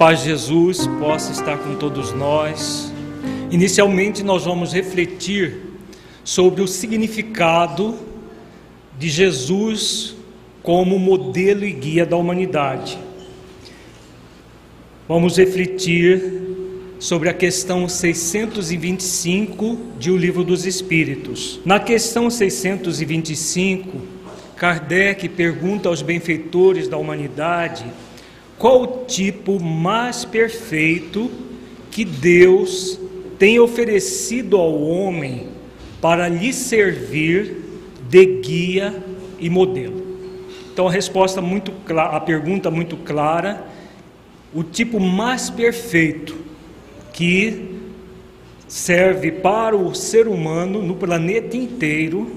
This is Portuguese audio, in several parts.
paz de Jesus possa estar com todos nós. Inicialmente, nós vamos refletir sobre o significado de Jesus como modelo e guia da humanidade. Vamos refletir sobre a questão 625 de O Livro dos Espíritos. Na questão 625, Kardec pergunta aos benfeitores da humanidade qual o tipo mais perfeito que Deus tem oferecido ao homem para lhe servir de guia e modelo. Então a resposta muito clara, a pergunta muito clara, o tipo mais perfeito que serve para o ser humano no planeta inteiro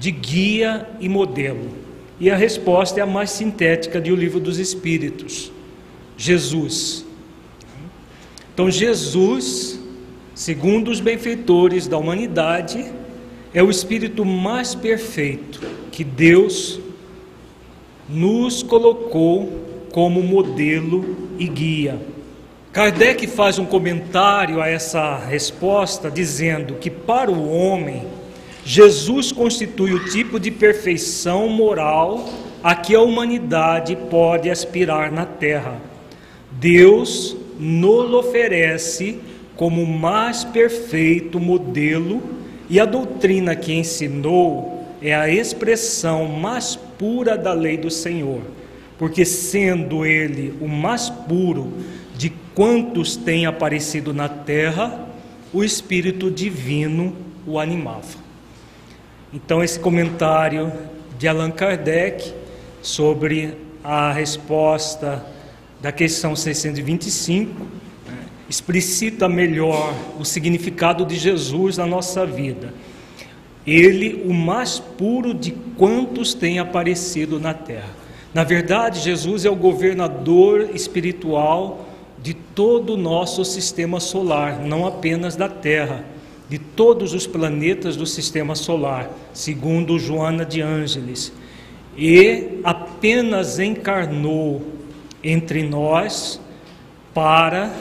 de guia e modelo. E a resposta é a mais sintética de O Livro dos Espíritos: Jesus. Então, Jesus, segundo os benfeitores da humanidade, é o espírito mais perfeito que Deus nos colocou como modelo e guia. Kardec faz um comentário a essa resposta dizendo que para o homem Jesus constitui o tipo de perfeição moral a que a humanidade pode aspirar na terra. Deus nos oferece como o mais perfeito modelo e a doutrina que ensinou é a expressão mais pura da lei do Senhor, porque sendo ele o mais puro de quantos têm aparecido na terra, o Espírito Divino o animava. Então, esse comentário de Allan Kardec sobre a resposta da questão 625 né, explicita melhor o significado de Jesus na nossa vida. Ele, o mais puro de quantos tem aparecido na terra. Na verdade, Jesus é o governador espiritual de todo o nosso sistema solar, não apenas da terra de todos os planetas do sistema solar, segundo Joana de Ângeles, e apenas encarnou entre nós para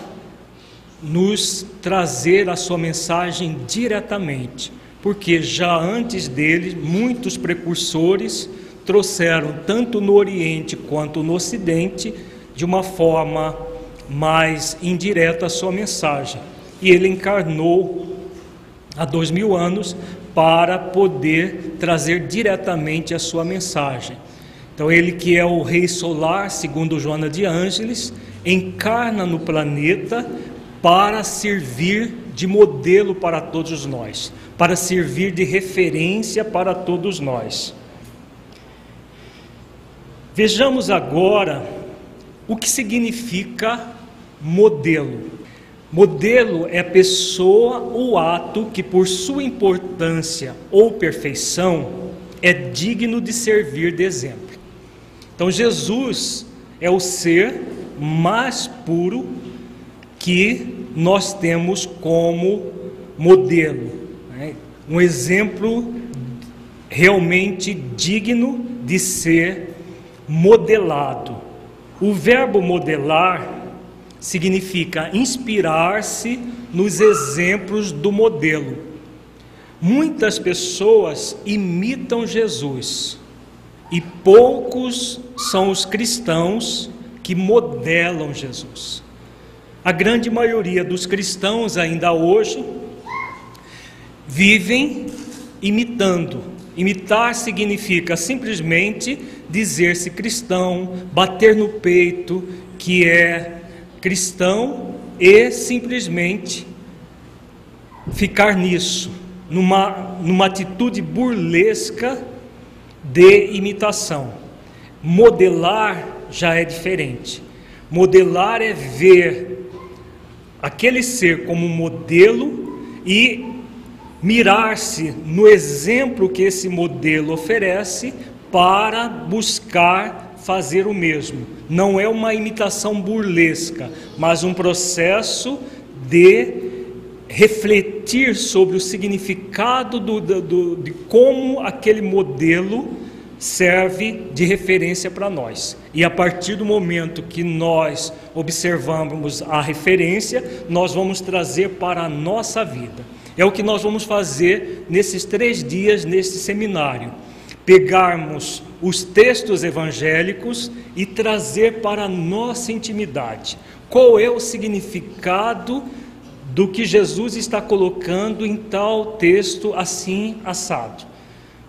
nos trazer a sua mensagem diretamente, porque já antes dele, muitos precursores trouxeram, tanto no Oriente quanto no Ocidente, de uma forma mais indireta a sua mensagem. E ele encarnou há dois mil anos para poder trazer diretamente a sua mensagem. Então, ele que é o Rei Solar, segundo Joana de Ângeles, encarna no planeta para servir de modelo para todos nós, para servir de referência para todos nós. Vejamos agora o que significa modelo. Modelo é a pessoa ou ato que, por sua importância ou perfeição, é digno de servir de exemplo. Então, Jesus é o ser mais puro que nós temos como modelo, né? um exemplo realmente digno de ser modelado. O verbo modelar significa inspirar-se nos exemplos do modelo. Muitas pessoas imitam Jesus e poucos são os cristãos que modelam Jesus. A grande maioria dos cristãos ainda hoje vivem imitando. Imitar significa simplesmente dizer-se cristão, bater no peito que é cristão e simplesmente ficar nisso, numa, numa atitude burlesca de imitação. Modelar já é diferente. Modelar é ver aquele ser como modelo e mirar-se no exemplo que esse modelo oferece para buscar fazer o mesmo. Não é uma imitação burlesca, mas um processo de refletir sobre o significado do, do, de como aquele modelo serve de referência para nós. E a partir do momento que nós observamos a referência, nós vamos trazer para a nossa vida. É o que nós vamos fazer nesses três dias, nesse seminário. Pegarmos os textos evangélicos e trazer para a nossa intimidade. Qual é o significado do que Jesus está colocando em tal texto assim assado.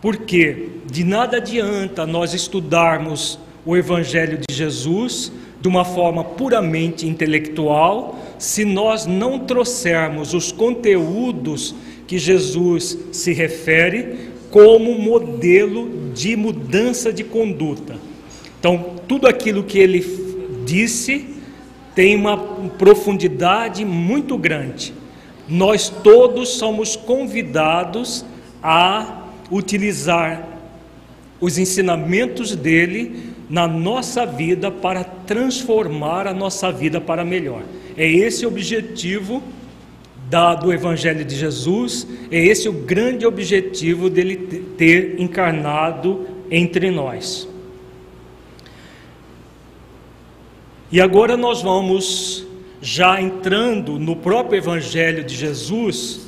Porque de nada adianta nós estudarmos o Evangelho de Jesus de uma forma puramente intelectual, se nós não trouxermos os conteúdos que Jesus se refere como modelo de mudança de conduta. Então, tudo aquilo que ele disse tem uma profundidade muito grande. Nós todos somos convidados a utilizar os ensinamentos dele na nossa vida para transformar a nossa vida para melhor. É esse o objetivo da, do Evangelho de Jesus, é esse o grande objetivo dele ter encarnado entre nós. E agora nós vamos já entrando no próprio Evangelho de Jesus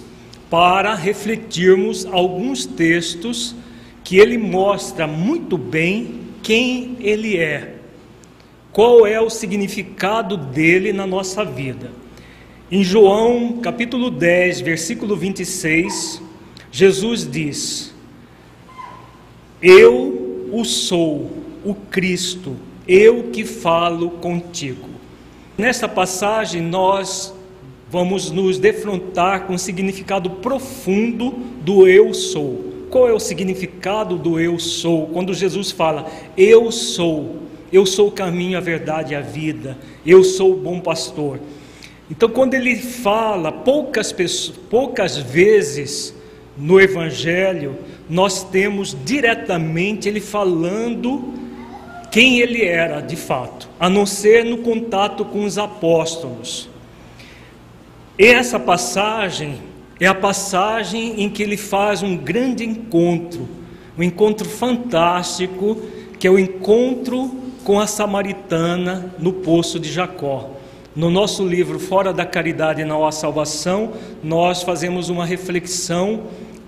para refletirmos alguns textos que ele mostra muito bem quem ele é, qual é o significado dele na nossa vida. Em João capítulo 10, versículo 26, Jesus diz: Eu o sou, o Cristo eu que falo contigo. Nesta passagem, nós vamos nos defrontar com o significado profundo do eu sou. Qual é o significado do eu sou? Quando Jesus fala, eu sou, eu sou o caminho, a verdade e a vida, eu sou o bom pastor. Então, quando ele fala, poucas, pessoas, poucas vezes no Evangelho, nós temos diretamente ele falando quem ele era de fato, a não ser no contato com os apóstolos. Essa passagem é a passagem em que ele faz um grande encontro, um encontro fantástico, que é o encontro com a samaritana no poço de Jacó. No nosso livro Fora da Caridade Não há Salvação, nós fazemos uma reflexão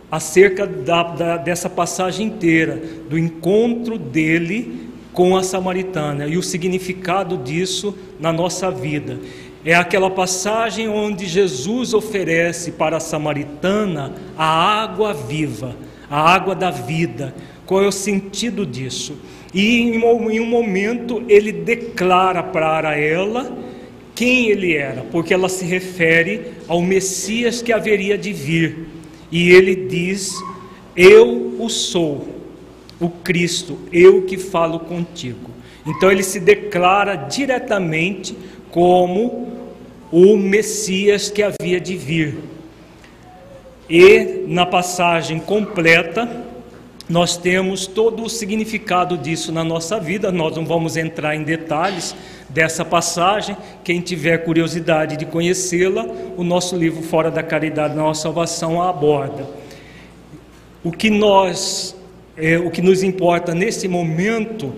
acerca da, da, dessa passagem inteira, do encontro dele com a samaritana e o significado disso na nossa vida. É aquela passagem onde Jesus oferece para a samaritana a água viva, a água da vida. Qual é o sentido disso? E em um momento ele declara para ela quem ele era, porque ela se refere ao Messias que haveria de vir. E ele diz: Eu o sou o Cristo, eu que falo contigo. Então ele se declara diretamente como o Messias que havia de vir. E na passagem completa, nós temos todo o significado disso na nossa vida. Nós não vamos entrar em detalhes dessa passagem. Quem tiver curiosidade de conhecê-la, o nosso livro Fora da Caridade, Nossa Salvação a aborda. O que nós é, o que nos importa nesse momento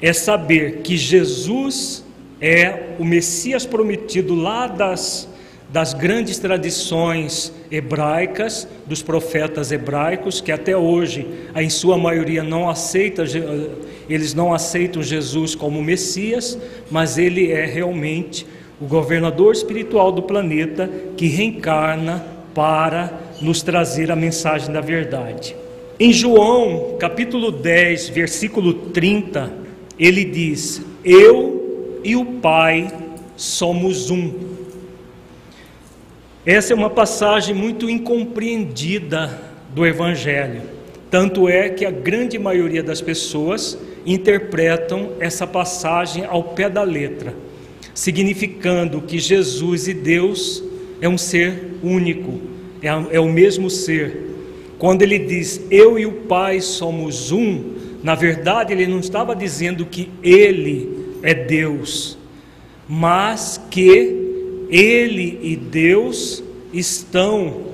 é saber que Jesus é o Messias prometido lá das, das grandes tradições hebraicas, dos profetas hebraicos, que até hoje, em sua maioria, não aceita, eles não aceitam Jesus como Messias, mas ele é realmente o governador espiritual do planeta que reencarna para nos trazer a mensagem da verdade. Em João, capítulo 10, versículo 30, ele diz: Eu e o Pai somos um. Essa é uma passagem muito incompreendida do Evangelho. Tanto é que a grande maioria das pessoas interpretam essa passagem ao pé da letra, significando que Jesus e Deus é um ser único, é, é o mesmo ser. Quando ele diz eu e o Pai somos um, na verdade ele não estava dizendo que ele é Deus, mas que ele e Deus estão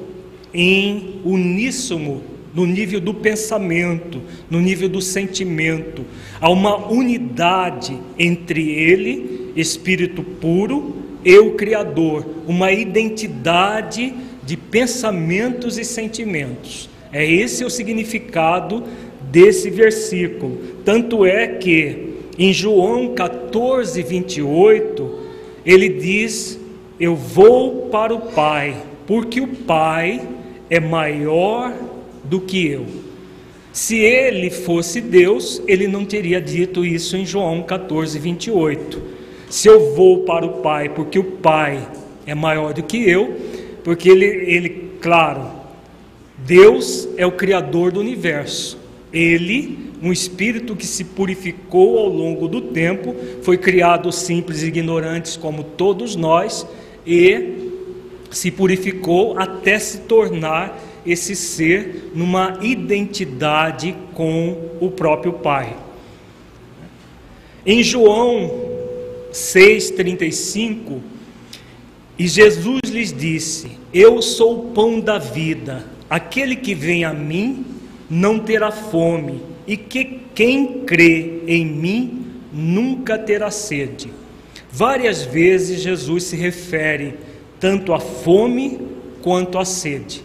em uníssono no nível do pensamento, no nível do sentimento. Há uma unidade entre Ele, Espírito puro, e o Criador, uma identidade de pensamentos e sentimentos. É esse o significado desse versículo. Tanto é que em João 14, 28, ele diz eu vou para o Pai, porque o Pai é maior do que eu. Se ele fosse Deus, ele não teria dito isso em João 14, 28. Se eu vou para o Pai, porque o Pai é maior do que eu, porque ele, ele claro, Deus é o Criador do universo. Ele um espírito que se purificou ao longo do tempo, foi criado simples e ignorantes como todos nós e se purificou até se tornar esse ser numa identidade com o próprio Pai. Em João 6,35, e Jesus lhes disse: Eu sou o pão da vida, aquele que vem a mim não terá fome e que quem crê em mim nunca terá sede. Várias vezes Jesus se refere tanto à fome quanto à sede.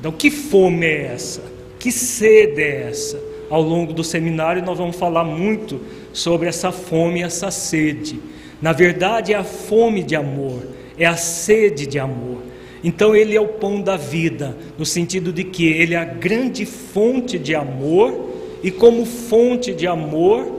Então, que fome é essa? Que sede é essa? Ao longo do seminário, nós vamos falar muito sobre essa fome e essa sede. Na verdade, é a fome de amor, é a sede de amor. Então, Ele é o pão da vida, no sentido de que Ele é a grande fonte de amor e como fonte de amor,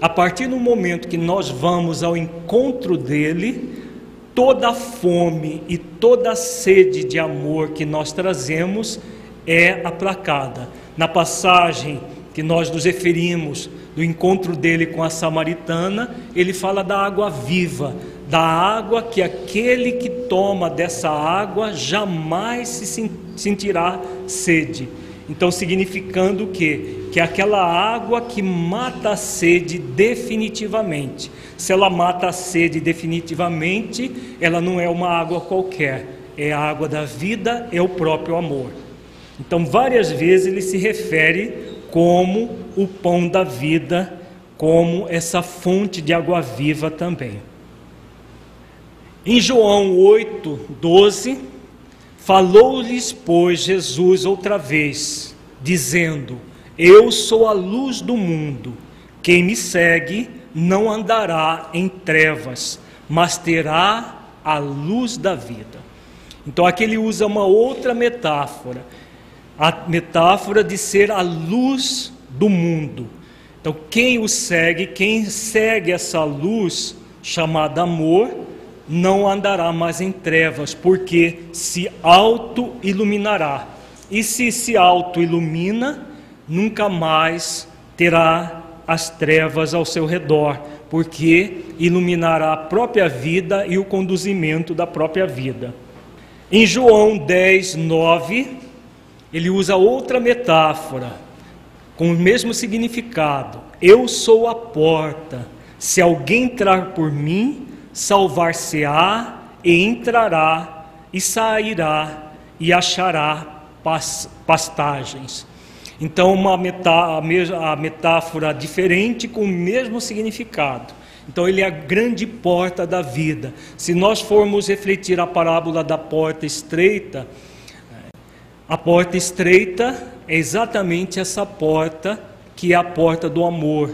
a partir do momento que nós vamos ao encontro dele, toda a fome e toda a sede de amor que nós trazemos é aplacada. Na passagem que nós nos referimos do encontro dele com a samaritana, ele fala da água viva, da água que aquele que toma dessa água jamais se sentirá sede. Então, significando que que é aquela água que mata a sede definitivamente. Se ela mata a sede definitivamente, ela não é uma água qualquer, é a água da vida, é o próprio amor. Então, várias vezes ele se refere como o pão da vida, como essa fonte de água viva também. Em João 8, 12, falou-lhes, pois, Jesus outra vez, dizendo: Eu sou a luz do mundo. Quem me segue não andará em trevas, mas terá a luz da vida. Então aqui ele usa uma outra metáfora, a metáfora de ser a luz do mundo. Então quem o segue, quem segue essa luz chamada amor, não andará mais em trevas, porque se auto-iluminará. E se se auto-ilumina, nunca mais terá as trevas ao seu redor, porque iluminará a própria vida e o conduzimento da própria vida. Em João 10, 9, ele usa outra metáfora, com o mesmo significado: Eu sou a porta, se alguém entrar por mim, salvar-se-á e entrará e sairá e achará pastagens. Então, uma a metáfora diferente com o mesmo significado. Então, ele é a grande porta da vida. Se nós formos refletir a parábola da porta estreita, a porta estreita é exatamente essa porta que é a porta do amor,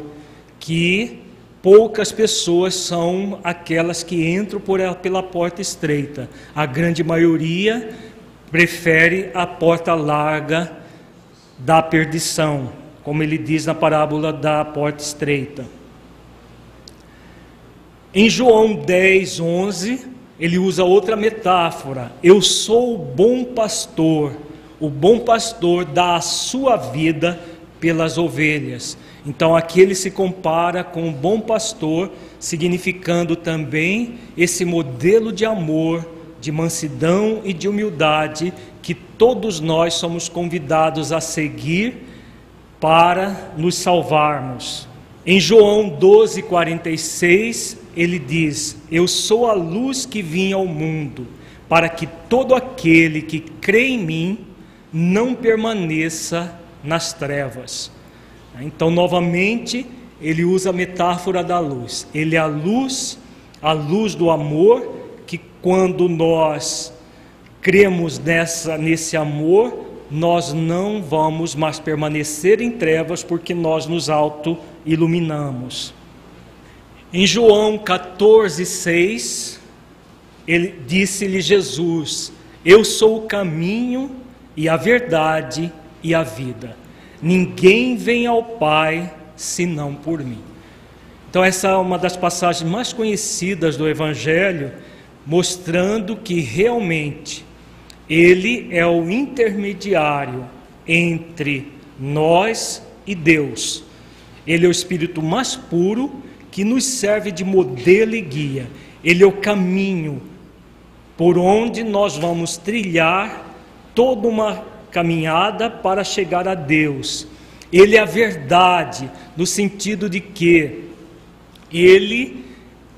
que poucas pessoas são aquelas que entram por ela, pela porta estreita. A grande maioria prefere a porta larga da perdição, como ele diz na parábola da porta estreita. Em João 10, 11, ele usa outra metáfora: Eu sou o bom pastor. O bom pastor dá a sua vida pelas ovelhas. Então aqui ele se compara com o bom pastor, significando também esse modelo de amor, de mansidão e de humildade que todos nós somos convidados a seguir para nos salvarmos. Em João 12:46, ele diz: Eu sou a luz que vim ao mundo, para que todo aquele que crê em mim não permaneça nas trevas. Então, novamente, ele usa a metáfora da luz. Ele é a luz, a luz do amor, que quando nós cremos nessa, nesse amor, nós não vamos mais permanecer em trevas, porque nós nos auto-iluminamos. Em João 14, 6, ele disse-lhe Jesus: Eu sou o caminho e a verdade e a vida. Ninguém vem ao Pai senão por mim. Então, essa é uma das passagens mais conhecidas do Evangelho, mostrando que realmente Ele é o intermediário entre nós e Deus. Ele é o Espírito mais puro que nos serve de modelo e guia. Ele é o caminho por onde nós vamos trilhar toda uma caminhada para chegar a Deus. Ele é a verdade, no sentido de que ele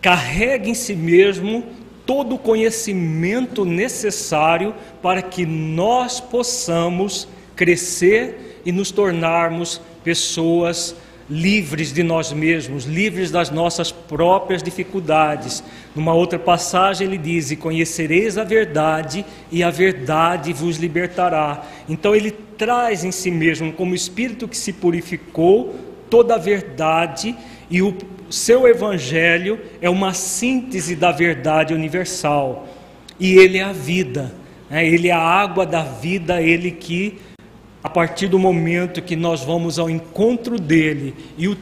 carrega em si mesmo todo o conhecimento necessário para que nós possamos crescer e nos tornarmos pessoas livres de nós mesmos, livres das nossas próprias dificuldades. Numa outra passagem ele diz: "E conhecereis a verdade, e a verdade vos libertará". Então ele traz em si mesmo, como espírito que se purificou, toda a verdade e o seu evangelho é uma síntese da verdade universal. E ele é a vida, né? ele é a água da vida, ele que a partir do momento que nós vamos ao encontro dele e o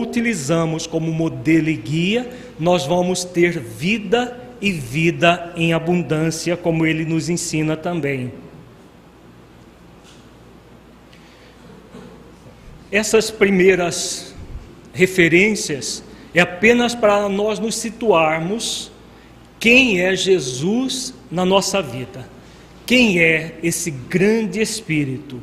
utilizamos como modelo e guia, nós vamos ter vida e vida em abundância, como ele nos ensina também. Essas primeiras referências é apenas para nós nos situarmos quem é Jesus na nossa vida. Quem é esse grande espírito?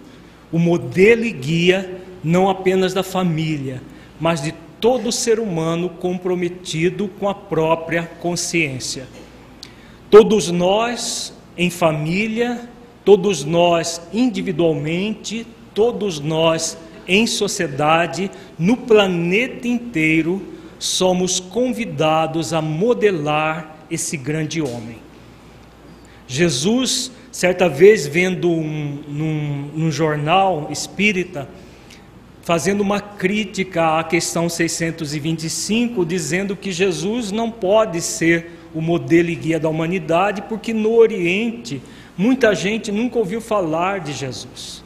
O modelo e guia não apenas da família, mas de todo ser humano comprometido com a própria consciência. Todos nós em família, todos nós individualmente, todos nós em sociedade, no planeta inteiro, somos convidados a modelar esse grande homem. Jesus Certa vez, vendo um, num, num jornal espírita, fazendo uma crítica à questão 625, dizendo que Jesus não pode ser o modelo e guia da humanidade, porque no Oriente muita gente nunca ouviu falar de Jesus.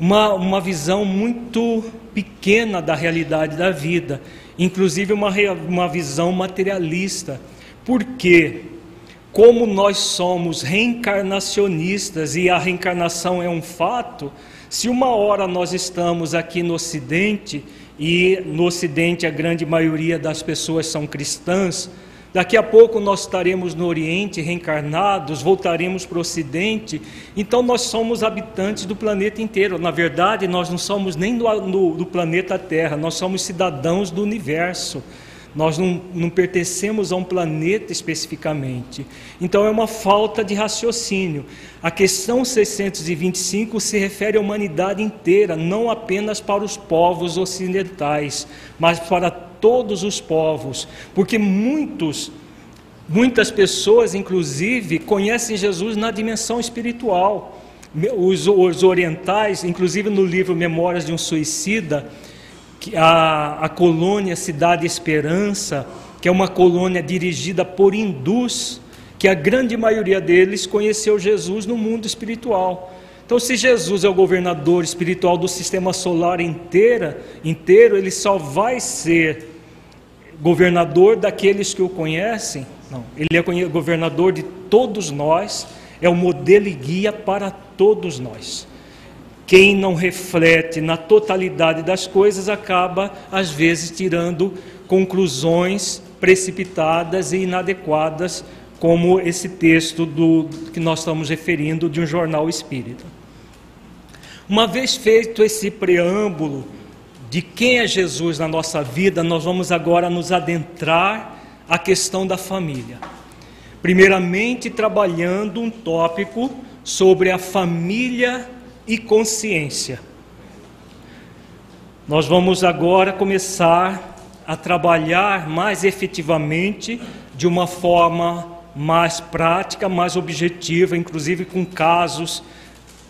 Uma, uma visão muito pequena da realidade da vida, inclusive uma, uma visão materialista. Por quê? Como nós somos reencarnacionistas e a reencarnação é um fato, se uma hora nós estamos aqui no Ocidente, e no Ocidente a grande maioria das pessoas são cristãs, daqui a pouco nós estaremos no Oriente reencarnados, voltaremos para o Ocidente, então nós somos habitantes do planeta inteiro. Na verdade, nós não somos nem do, do, planeta Terra, nós somos cidadãos do universo. Nós não, não, pertencemos a um planeta especificamente. Então é uma falta de raciocínio. A questão 625 se refere à humanidade inteira, não apenas para os povos ocidentais, mas para todos os povos, porque muitos muitas pessoas inclusive conhecem Jesus na dimensão espiritual. Os, os orientais, inclusive no livro Memórias de um Suicida, a, a colônia Cidade Esperança, que é uma colônia dirigida por hindus, que a grande maioria deles conheceu Jesus no mundo espiritual. Então, se Jesus é o governador espiritual do sistema solar inteira, inteiro, ele só vai ser governador daqueles que o conhecem. Não, ele é governador de todos nós, é o modelo e guia para todos nós. Quem não reflete na totalidade das coisas acaba, às vezes, tirando conclusões precipitadas e inadequadas, como esse texto do que nós estamos referindo de um jornal espírita. Uma vez feito esse preâmbulo de quem é Jesus na nossa vida, nós vamos agora nos adentrar à questão da família. Primeiramente, trabalhando um tópico sobre a família e consciência. Nós vamos agora começar a trabalhar mais efetivamente, de uma forma mais prática, mais objetiva, inclusive com casos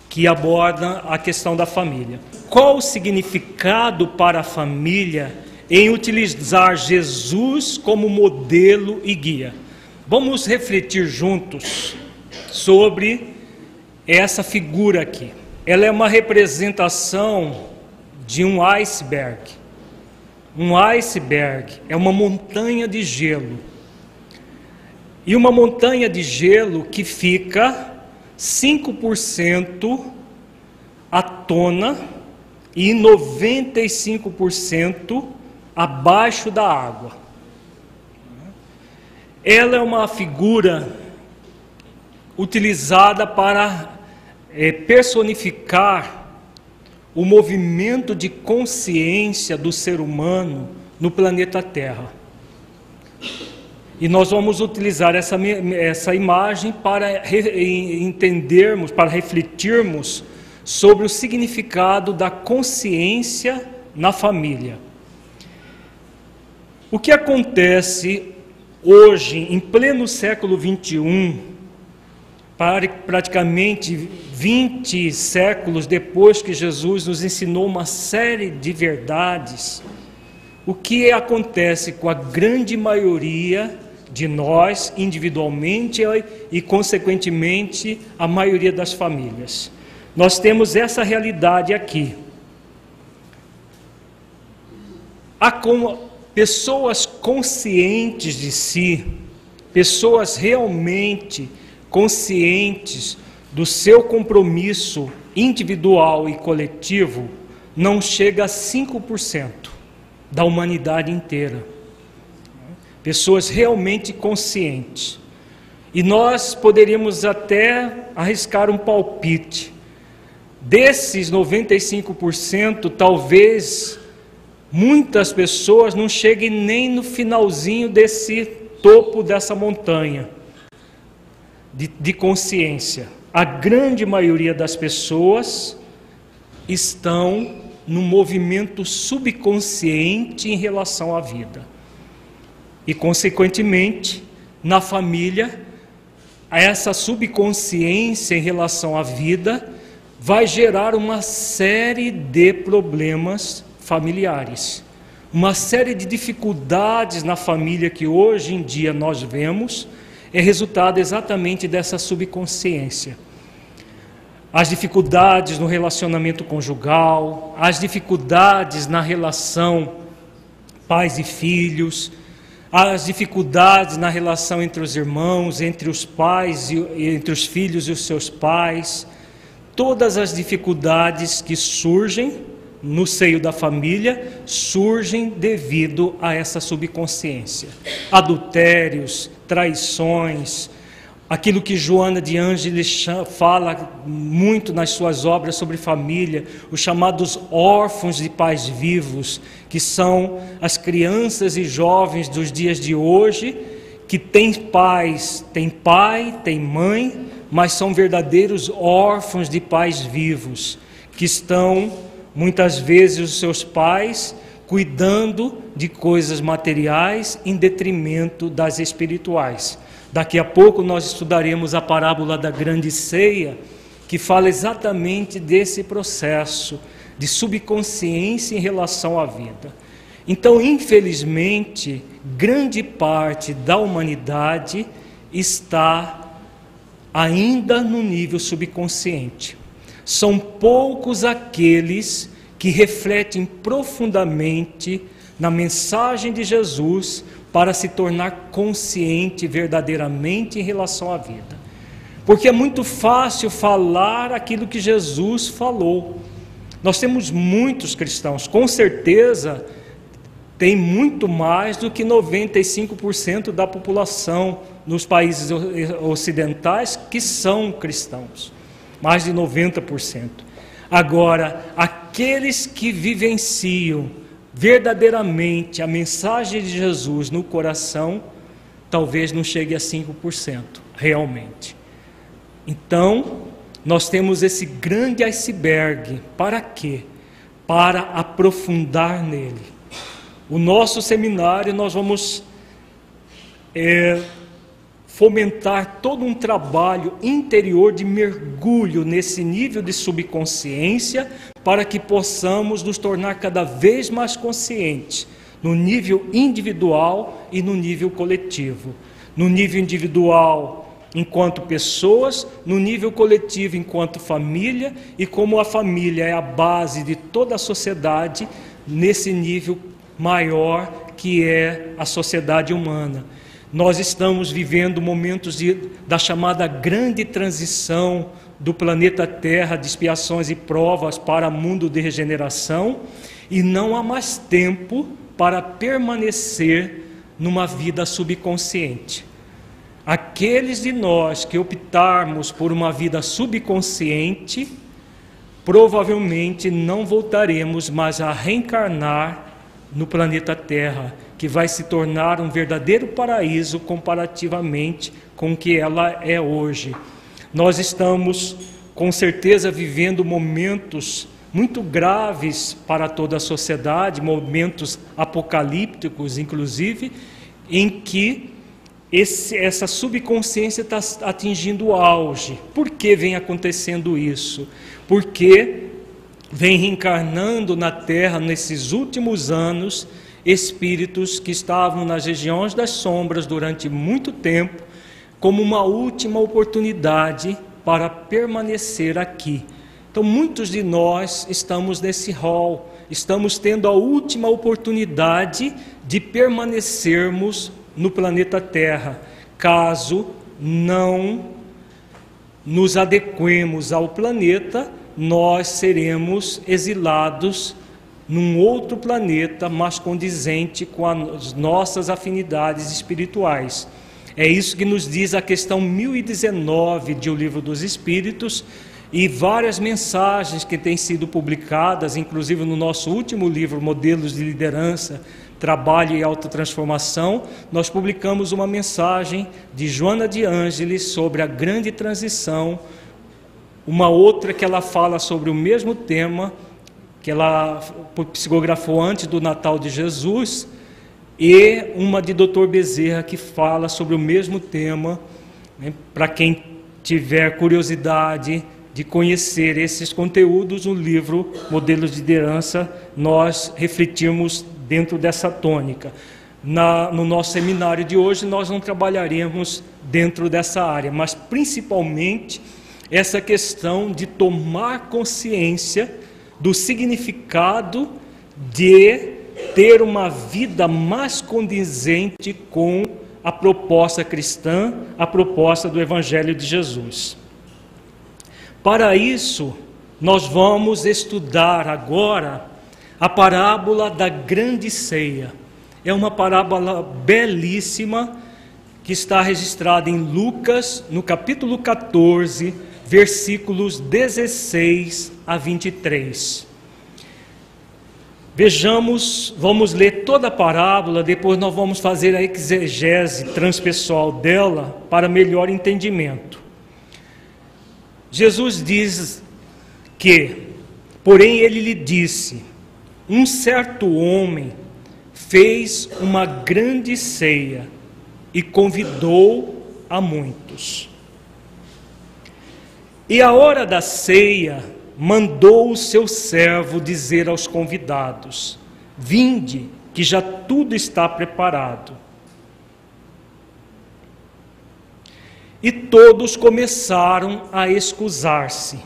que abordam a questão da família. Qual o significado para a família em utilizar Jesus como modelo e guia? Vamos refletir juntos sobre essa figura aqui. Ela é uma representação de um iceberg. Um iceberg é uma montanha de gelo. E uma montanha de gelo que fica 5% à tona e 95% abaixo da água. Ela é uma figura utilizada para é, personificar o movimento de consciência do ser humano no planeta Terra. E nós vamos utilizar essa, essa imagem para entendermos, para refletirmos sobre o significado da consciência na família. O que acontece hoje, em pleno século 21, praticamente 20 séculos depois que Jesus nos ensinou uma série de verdades, o que acontece com a grande maioria de nós, individualmente e, consequentemente, a maioria das famílias? Nós temos essa realidade aqui. Há como pessoas conscientes de si, pessoas realmente conscientes do seu compromisso individual e coletivo, não chega a 5% da humanidade inteira. Pessoas realmente conscientes. E nós poderíamos até arriscar um palpite. Desses 95%, talvez muitas pessoas não cheguem nem no finalzinho desse topo dessa montanha de, de consciência. A grande maioria das pessoas estão no movimento subconsciente em relação à vida. E, consequentemente, na família, essa subconsciência em relação à vida vai gerar uma série de problemas familiares, uma série de dificuldades na família que hoje em dia nós vemos é resultado exatamente dessa subconsciência. As dificuldades no relacionamento conjugal, as dificuldades na relação pais e filhos, as dificuldades na relação entre os irmãos, entre os pais e entre os filhos e os seus pais, todas as dificuldades que surgem no seio da família surgem devido a essa subconsciência. Adultérios, traições, aquilo que Joana de Ângeles fala muito nas suas obras sobre família, os chamados órfãos de pais vivos, que são as crianças e jovens dos dias de hoje, que têm pais, têm pai, têm mãe, mas são verdadeiros órfãos de pais vivos, que estão muitas vezes os seus pais cuidando de coisas materiais em detrimento das espirituais. Daqui a pouco nós estudaremos a parábola da grande ceia, que fala exatamente desse processo de subconsciência em relação à vida. Então, infelizmente, grande parte da humanidade está ainda no nível subconsciente. São poucos aqueles que refletem profundamente na mensagem de Jesus para se tornar consciente verdadeiramente em relação à vida. Porque é muito fácil falar aquilo que Jesus falou. Nós temos muitos cristãos, com certeza tem muito mais do que 95% da população nos países ocidentais que são cristãos. Mais de 90%. Agora, aqueles que vivenciam verdadeiramente a mensagem de Jesus no coração, talvez não chegue a 5%, realmente. Então, nós temos esse grande iceberg. Para quê? Para aprofundar nele. O nosso seminário, nós vamos é, fomentar todo um trabalho interior de mergulho nesse nível de subconsciência, para que possamos nos tornar cada vez mais conscientes no nível individual e no nível coletivo. No nível individual, enquanto pessoas, no nível coletivo, enquanto família, e como a família é a base de toda a sociedade, nesse nível maior que é a sociedade humana. Nós estamos vivendo momentos de, da chamada grande transição do planeta Terra, de expiações e provas para mundo de regeneração, e não há mais tempo para permanecer numa vida subconsciente. Aqueles de nós que optarmos por uma vida subconsciente, provavelmente não voltaremos mais a reencarnar no planeta Terra que vai se tornar um verdadeiro paraíso comparativamente com o que ela é hoje. Nós estamos, com certeza, vivendo momentos muito graves para toda a sociedade, momentos apocalípticos, inclusive, em que esse, essa subconsciência está atingindo o auge. Por que vem acontecendo isso? Porque vem reencarnando na Terra nesses últimos anos espíritos que estavam nas regiões das sombras durante muito tempo, como uma última oportunidade para permanecer aqui. Então, muitos de nós estamos nesse rol, estamos tendo a última oportunidade de permanecermos no planeta Terra, caso não nos adequemos ao planeta, nós seremos exilados num outro planeta, mas condizente com as nossas afinidades espirituais. É isso que nos diz a questão 1019 de O Livro dos Espíritos e várias mensagens que têm sido publicadas, inclusive no nosso último livro, Modelos de Liderança, Trabalho e Autotransformação, nós publicamos uma mensagem de Joana de Ângeles sobre a grande transição, uma outra que ela fala sobre o mesmo tema, que ela psicografou antes do Natal de Jesus, e uma de Dr. Bezerra que fala sobre o mesmo tema, né, para quem tiver curiosidade de conhecer esses conteúdos, no livro Modelos de Liderança, nós refletimos dentro dessa tônica. Na, no nosso seminário de hoje, nós não trabalharemos dentro dessa área, mas principalmente essa questão de tomar consciência do significado de ter uma vida mais condizente com a proposta cristã, a proposta do Evangelho de Jesus. Para isso, nós vamos estudar agora a parábola da grande ceia. É uma parábola belíssima que está registrada em Lucas, no capítulo 14, versículos 16 a 23. Vejamos, vamos ler toda a parábola, depois nós vamos fazer a exegese transpessoal dela para melhor entendimento. Jesus diz que, porém, ele lhe disse: um certo homem fez uma grande ceia e convidou a muitos. E a hora da ceia mandou o seu servo dizer aos convidados: Vinde, que já tudo está preparado. E todos começaram a escusar-se.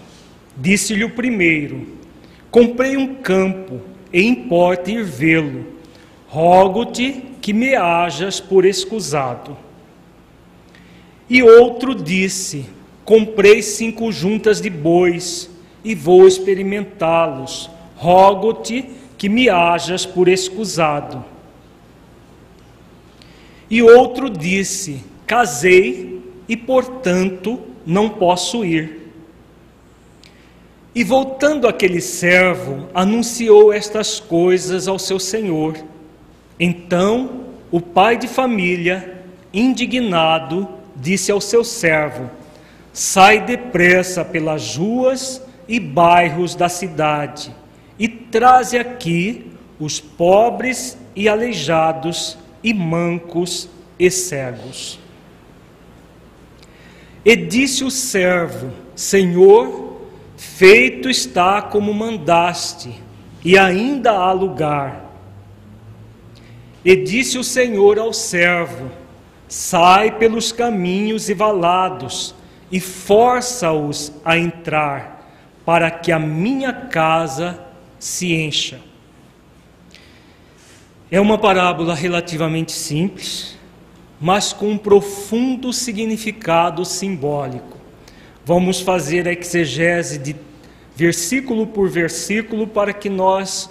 Disse-lhe o primeiro: Comprei um campo e importa ir vê-lo. Rogo-te que me hajas por escusado. E outro disse: Comprei cinco juntas de bois e vou experimentá-los. Rogo-te que me hajas por escusado. E outro disse: Casei e, portanto, não posso ir. E voltando aquele servo, anunciou estas coisas ao seu senhor. Então o pai de família, indignado, disse ao seu servo: Sai depressa pelas ruas e bairros da cidade e traze aqui os pobres e aleijados e mancos e cegos. E disse o servo: Senhor, Feito está como mandaste, e ainda há lugar. E disse o Senhor ao servo: Sai pelos caminhos e valados, e força-os a entrar, para que a minha casa se encha. É uma parábola relativamente simples, mas com um profundo significado simbólico. Vamos fazer a exegese de versículo por versículo para que nós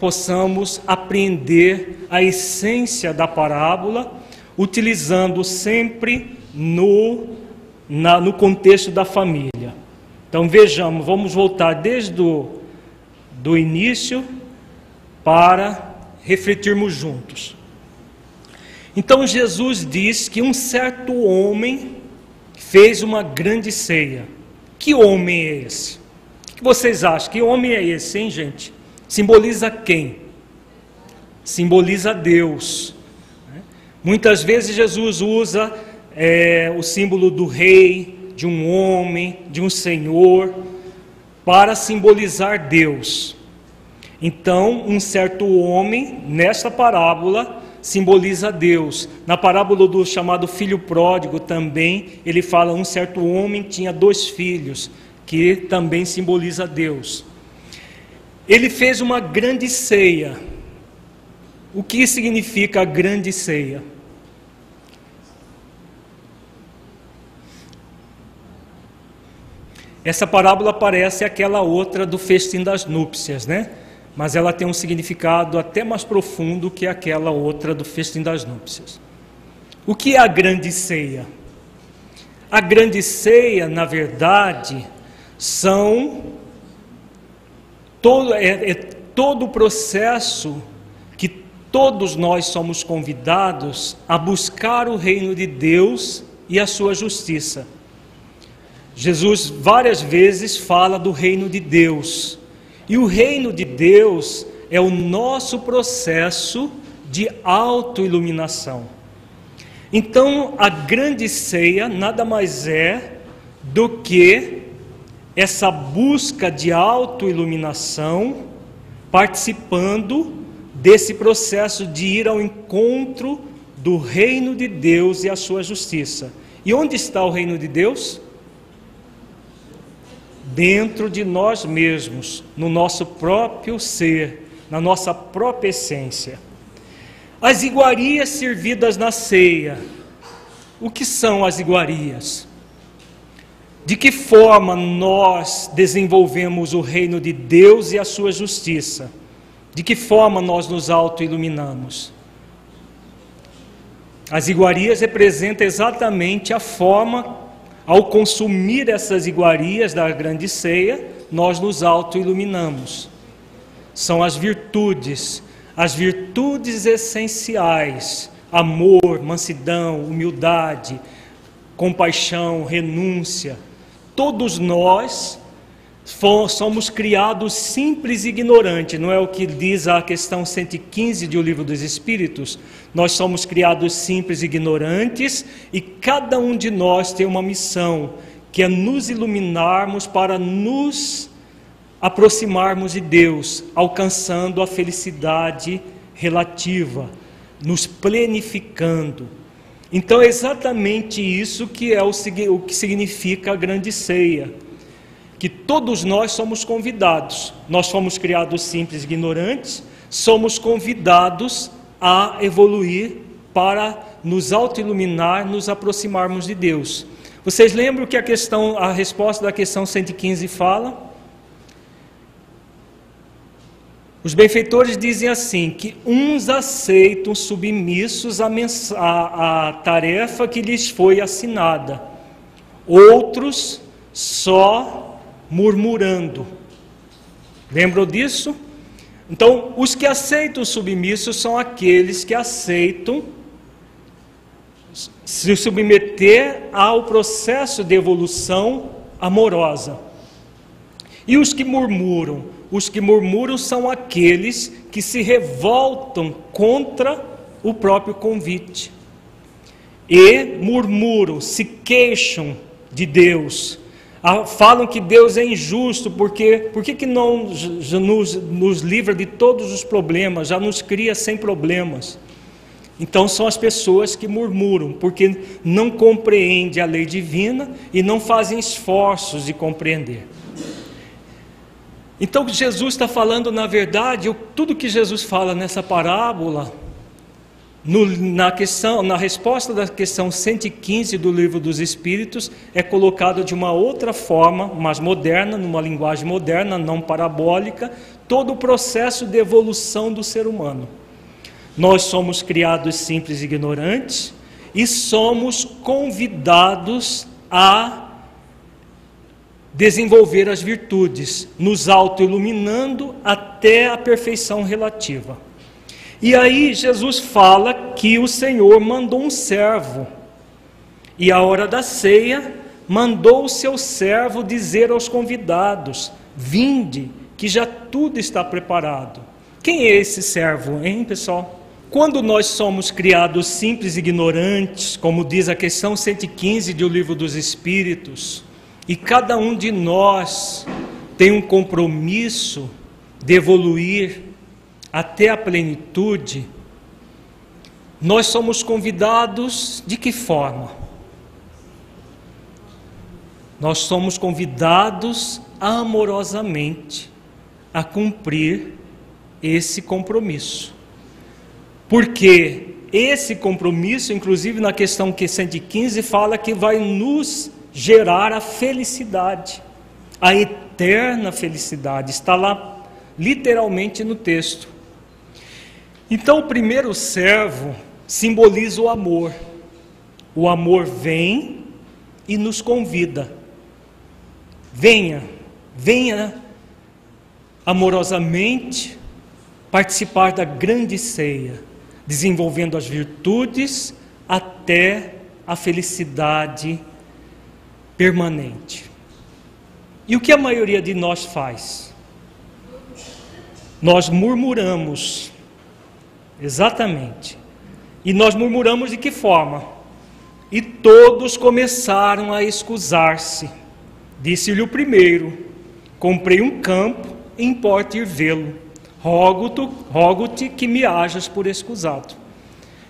possamos aprender a essência da parábola, utilizando sempre no, na, no contexto da família. Então vejamos, vamos voltar desde o do início para refletirmos juntos. Então Jesus diz que um certo homem fez uma grande ceia. Que homem é esse? O que vocês acham? Que homem é esse, hein, gente? Simboliza quem? Simboliza Deus. Muitas vezes Jesus usa é, o símbolo do rei, de um homem, de um senhor, para simbolizar Deus. Então, um certo homem, nesta parábola, simboliza Deus. Na parábola do chamado filho pródigo também, ele fala um certo homem tinha dois filhos, que também simboliza Deus. Ele fez uma grande ceia. O que significa grande ceia? Essa parábola parece aquela outra do festim das núpcias, né? mas ela tem um significado até mais profundo que aquela outra do festim das núpcias. O que é a grande ceia? A grande ceia, na verdade, são todo, é, é todo o processo que todos nós somos convidados a buscar o reino de Deus e a sua justiça. Jesus várias vezes fala do reino de Deus e o reino de Deus é o nosso processo de autoiluminação. Então, a grande ceia nada mais é do que essa busca de autoiluminação, participando desse processo de ir ao encontro do reino de Deus e a sua justiça. E onde está o reino de Deus? Dentro de nós mesmos, no nosso próprio ser, na nossa própria essência. As iguarias servidas na ceia. O que são as iguarias? De que forma nós desenvolvemos o reino de Deus e a sua justiça? De que forma nós nos autoiluminamos? As iguarias representam exatamente a forma ao consumir essas iguarias da grande ceia, nós nos autoiluminamos. São as virtudes, as virtudes essenciais: amor, mansidão, humildade, compaixão, renúncia. Todos nós somos criados simples e ignorantes, não é o que diz a questão 115 do Livro dos Espíritos? Nós somos criados simples e ignorantes e cada um de nós tem uma missão, que é nos iluminarmos para nos aproximarmos de Deus, alcançando a felicidade relativa, nos plenificando. Então é exatamente isso que é o, o que significa a grande ceia que todos nós somos convidados. Nós fomos criados simples e ignorantes, somos convidados a evoluir para nos autoiluminar, nos aproximarmos de Deus. Vocês lembram que a questão, a resposta da questão 115 fala? Os benfeitores dizem assim: que uns aceitam submissos a, a, a tarefa que lhes foi assinada, outros só murmurando. Lembram disso? Então, os que aceitam o submisso são aqueles que aceitam se submeter ao processo de evolução amorosa. E os que murmuram? Os que murmuram são aqueles que se revoltam contra o próprio convite. E murmuram, se queixam de Deus, falam que Deus é injusto, porque por que, não nos, nos livra de todos os problemas, já nos cria sem problemas? Então são as pessoas que murmuram, porque não compreendem a lei divina e não fazem esforços de compreender. Então Jesus está falando, na verdade, tudo que Jesus fala nessa parábola no, na, questão, na resposta da questão 115 do Livro dos Espíritos, é colocado de uma outra forma, mais moderna, numa linguagem moderna, não parabólica, todo o processo de evolução do ser humano. Nós somos criados simples e ignorantes e somos convidados a desenvolver as virtudes, nos auto-iluminando até a perfeição relativa. E aí Jesus fala que o Senhor mandou um servo, e a hora da ceia, mandou o seu servo dizer aos convidados: Vinde, que já tudo está preparado. Quem é esse servo, hein, pessoal? Quando nós somos criados simples e ignorantes, como diz a questão 115 do Livro dos Espíritos, e cada um de nós tem um compromisso de evoluir até a plenitude, nós somos convidados de que forma? Nós somos convidados amorosamente a cumprir esse compromisso. Porque esse compromisso, inclusive na questão que 115 fala que vai nos gerar a felicidade, a eterna felicidade, está lá literalmente no texto. Então, o primeiro servo simboliza o amor. O amor vem e nos convida. Venha, venha amorosamente participar da grande ceia, desenvolvendo as virtudes até a felicidade permanente. E o que a maioria de nós faz? Nós murmuramos Exatamente. E nós murmuramos de que forma? E todos começaram a excusar-se. Disse-lhe o primeiro: Comprei um campo, importa ir vê-lo. Rogo-te rogo que me hajas por excusado.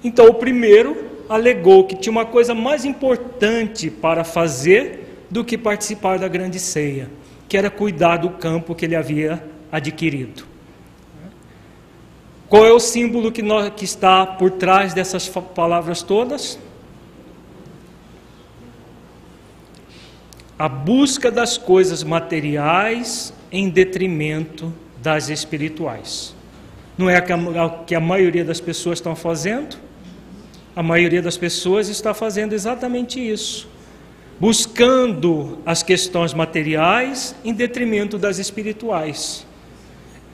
Então o primeiro alegou que tinha uma coisa mais importante para fazer do que participar da grande ceia, que era cuidar do campo que ele havia adquirido. Qual é o símbolo que, nós, que está por trás dessas palavras todas? A busca das coisas materiais em detrimento das espirituais. Não é o que a maioria das pessoas estão fazendo? A maioria das pessoas está fazendo exatamente isso, buscando as questões materiais em detrimento das espirituais.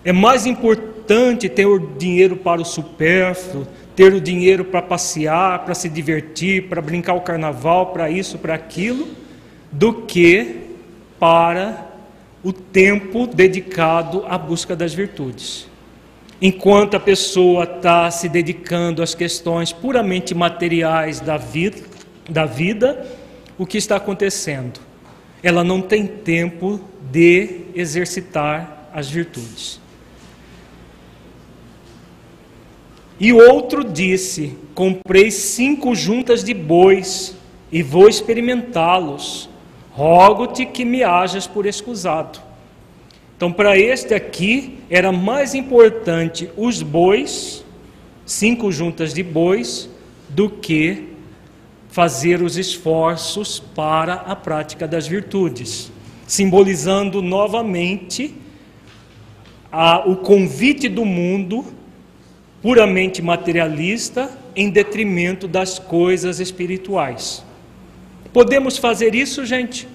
É mais importante ter o dinheiro para o supérfluo, ter o dinheiro para passear, para se divertir, para brincar o carnaval, para isso, para aquilo, do que para o tempo dedicado à busca das virtudes. Enquanto a pessoa está se dedicando às questões puramente materiais da vida, da vida, o que está acontecendo? Ela não tem tempo de exercitar as virtudes. E outro disse: Comprei cinco juntas de bois e vou experimentá-los. Rogo-te que me hajas por escusado. Então, para este aqui, era mais importante os bois, cinco juntas de bois, do que fazer os esforços para a prática das virtudes, simbolizando novamente a, o convite do mundo puramente materialista em detrimento das coisas espirituais. Podemos fazer isso, gente?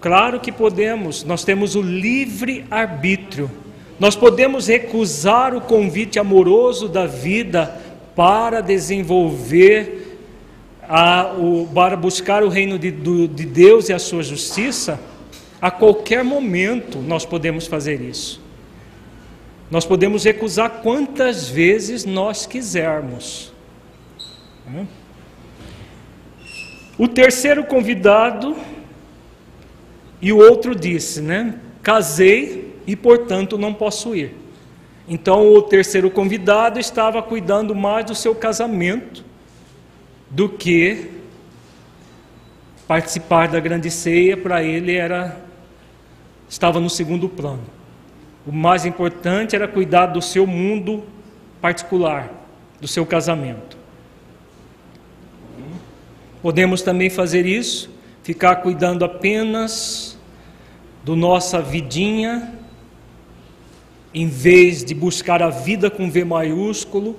Claro que podemos, nós temos o livre arbítrio. Nós podemos recusar o convite amoroso da vida para desenvolver, a, o, para buscar o reino de, do, de Deus e a sua justiça. A qualquer momento nós podemos fazer isso. Nós podemos recusar quantas vezes nós quisermos. O terceiro convidado e o outro disse, né? Casei e portanto não posso ir. Então o terceiro convidado estava cuidando mais do seu casamento do que participar da grande ceia para ele era estava no segundo plano. O mais importante era cuidar do seu mundo particular, do seu casamento. Podemos também fazer isso, ficar cuidando apenas do nossa vidinha, em vez de buscar a vida com V maiúsculo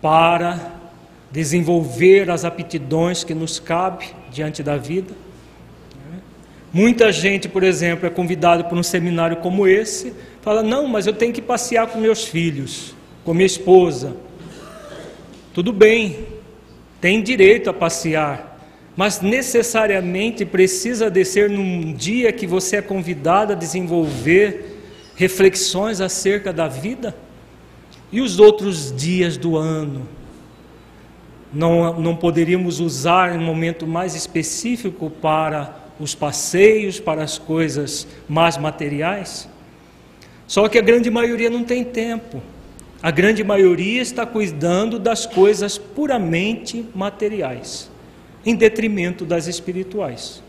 para desenvolver as aptidões que nos cabe diante da vida. Muita gente, por exemplo, é convidado para um seminário como esse, fala: "Não, mas eu tenho que passear com meus filhos, com minha esposa". Tudo bem, tem direito a passear, mas necessariamente precisa descer num dia que você é convidado a desenvolver reflexões acerca da vida? E os outros dias do ano? Não, não poderíamos usar um momento mais específico para os passeios para as coisas mais materiais. Só que a grande maioria não tem tempo. A grande maioria está cuidando das coisas puramente materiais, em detrimento das espirituais.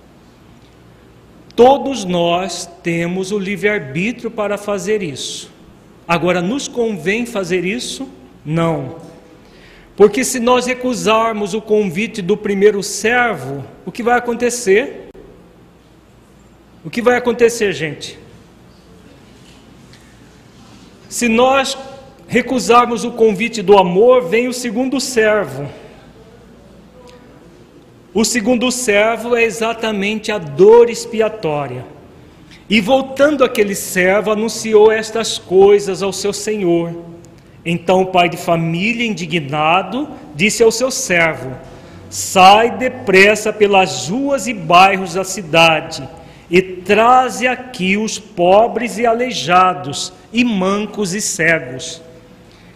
Todos nós temos o livre-arbítrio para fazer isso. Agora, nos convém fazer isso? Não. Porque se nós recusarmos o convite do primeiro servo, o que vai acontecer? O que vai acontecer, gente? Se nós recusarmos o convite do amor, vem o segundo servo. O segundo servo é exatamente a dor expiatória. E voltando aquele servo, anunciou estas coisas ao seu senhor. Então o pai de família, indignado, disse ao seu servo: Sai depressa pelas ruas e bairros da cidade e traze aqui os pobres e aleijados, e mancos e cegos.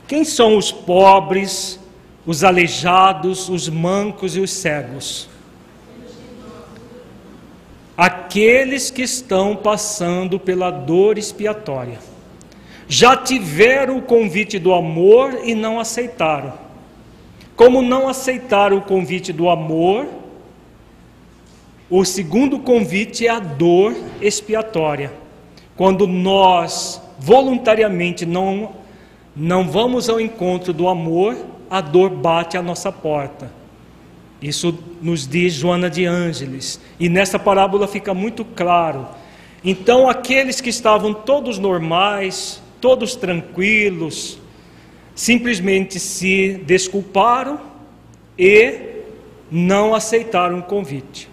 Quem são os pobres, os aleijados, os mancos e os cegos? Aqueles que estão passando pela dor expiatória. Já tiveram o convite do amor e não aceitaram. Como não aceitaram o convite do amor, o segundo convite é a dor expiatória. Quando nós voluntariamente não, não vamos ao encontro do amor, a dor bate à nossa porta. Isso nos diz Joana de Ângeles. E nessa parábola fica muito claro. Então, aqueles que estavam todos normais, todos tranquilos, simplesmente se desculparam e não aceitaram o convite.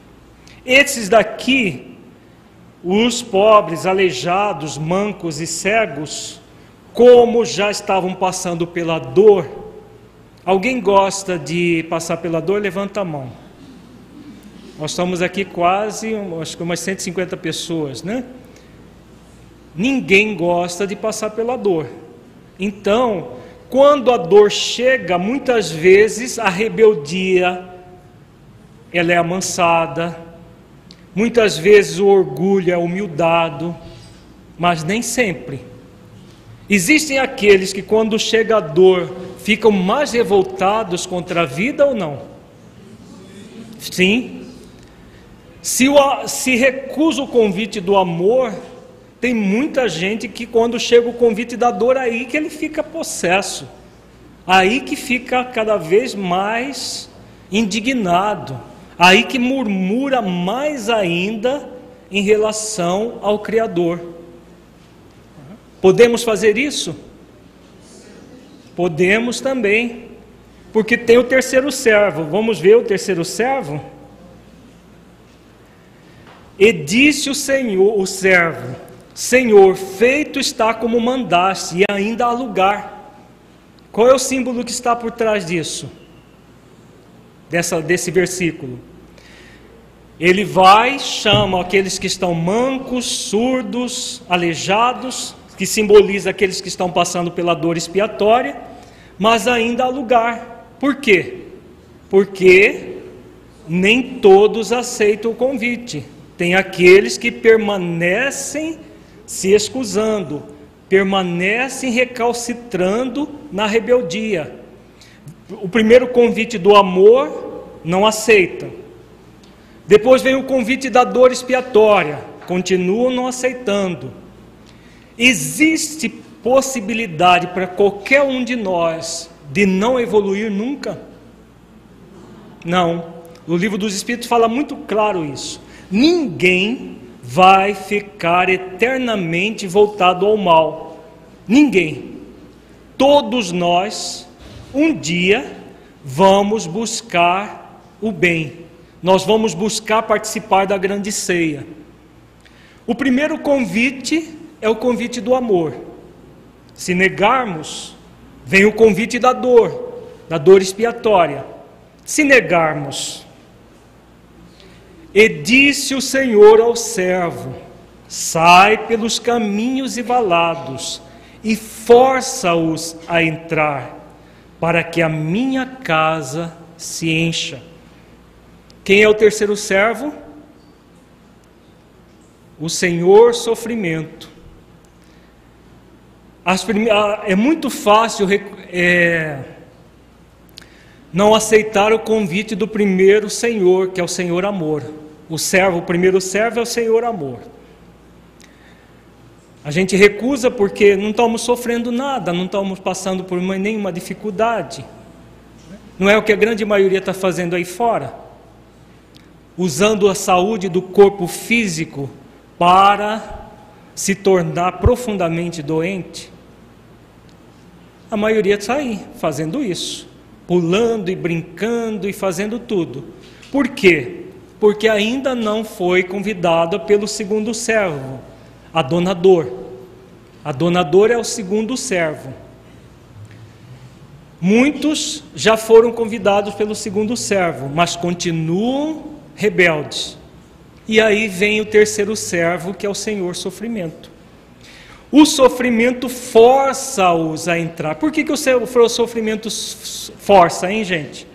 Esses daqui, os pobres, aleijados, mancos e cegos, como já estavam passando pela dor, alguém gosta de passar pela dor? Levanta a mão. Nós estamos aqui quase, acho que umas 150 pessoas, né? Ninguém gosta de passar pela dor. Então, quando a dor chega, muitas vezes a rebeldia ela é amansada, muitas vezes o orgulho é humildado, mas nem sempre. Existem aqueles que, quando chega a dor, ficam mais revoltados contra a vida ou não? Sim. Se, o, se recusa o convite do amor, tem muita gente que quando chega o convite da dor, aí que ele fica possesso. Aí que fica cada vez mais indignado. Aí que murmura mais ainda em relação ao Criador. Podemos fazer isso? Podemos também. Porque tem o terceiro servo. Vamos ver o terceiro servo? E disse o Senhor, o servo: Senhor, feito está como mandaste, e ainda há lugar. Qual é o símbolo que está por trás disso? Dessa, desse versículo. Ele vai, chama aqueles que estão mancos, surdos, aleijados, que simboliza aqueles que estão passando pela dor expiatória, mas ainda há lugar. Por quê? Porque nem todos aceitam o convite. Tem aqueles que permanecem se excusando, permanecem recalcitrando na rebeldia. O primeiro convite do amor não aceita. Depois vem o convite da dor expiatória, continuam não aceitando. Existe possibilidade para qualquer um de nós de não evoluir nunca? Não. O livro dos Espíritos fala muito claro isso. Ninguém vai ficar eternamente voltado ao mal. Ninguém. Todos nós, um dia, vamos buscar o bem. Nós vamos buscar participar da grande ceia. O primeiro convite é o convite do amor. Se negarmos, vem o convite da dor, da dor expiatória. Se negarmos, e disse o Senhor ao servo: Sai pelos caminhos e valados e força-os a entrar, para que a minha casa se encha. Quem é o terceiro servo? O Senhor sofrimento. É muito fácil é... não aceitar o convite do primeiro Senhor, que é o Senhor amor. O servo, o primeiro servo é o Senhor amor. A gente recusa porque não estamos sofrendo nada, não estamos passando por nenhuma dificuldade. Não é o que a grande maioria está fazendo aí fora? Usando a saúde do corpo físico para se tornar profundamente doente. A maioria está aí fazendo isso, pulando e brincando e fazendo tudo. Por quê? porque ainda não foi convidada pelo segundo servo, a dona Dor. A é o segundo servo. Muitos já foram convidados pelo segundo servo, mas continuam rebeldes. E aí vem o terceiro servo, que é o Senhor Sofrimento. O sofrimento força-os a entrar. Por que, que o sofrimento força, hein, gente?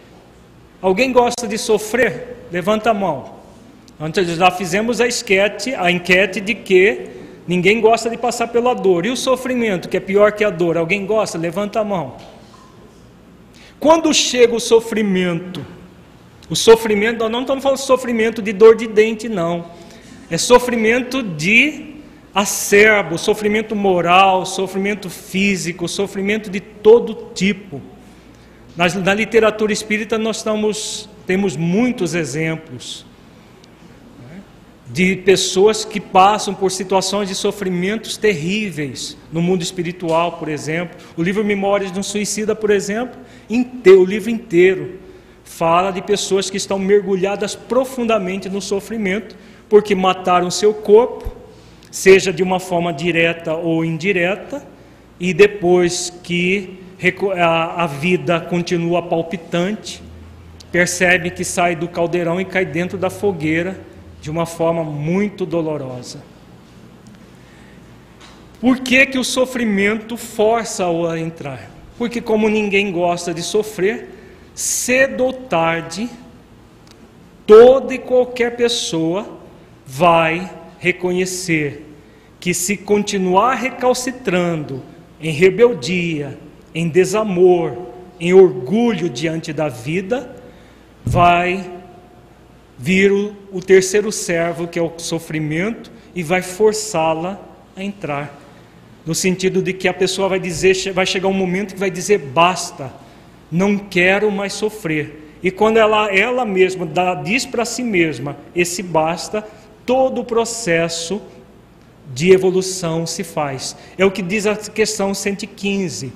Alguém gosta de sofrer? Levanta a mão. Antes já fizemos a esquete, a enquete de que ninguém gosta de passar pela dor. E o sofrimento, que é pior que a dor, alguém gosta? Levanta a mão. Quando chega o sofrimento, o sofrimento, nós não estamos falando de sofrimento de dor de dente, não. É sofrimento de acerbo, sofrimento moral, sofrimento físico, sofrimento de todo tipo. Na, na literatura espírita nós estamos temos muitos exemplos de pessoas que passam por situações de sofrimentos terríveis no mundo espiritual, por exemplo. O livro Memórias de um Suicida, por exemplo, inteiro, o livro inteiro fala de pessoas que estão mergulhadas profundamente no sofrimento porque mataram seu corpo, seja de uma forma direta ou indireta, e depois que a vida continua palpitante, percebe que sai do caldeirão e cai dentro da fogueira de uma forma muito dolorosa. Por que, que o sofrimento força-o a entrar? Porque, como ninguém gosta de sofrer, cedo ou tarde, toda e qualquer pessoa vai reconhecer que, se continuar recalcitrando em rebeldia, em desamor, em orgulho diante da vida, vai vir o, o terceiro servo, que é o sofrimento, e vai forçá-la a entrar. No sentido de que a pessoa vai dizer, vai chegar um momento que vai dizer basta, não quero mais sofrer. E quando ela, ela mesma dá, diz para si mesma esse basta, todo o processo de evolução se faz. É o que diz a questão 115.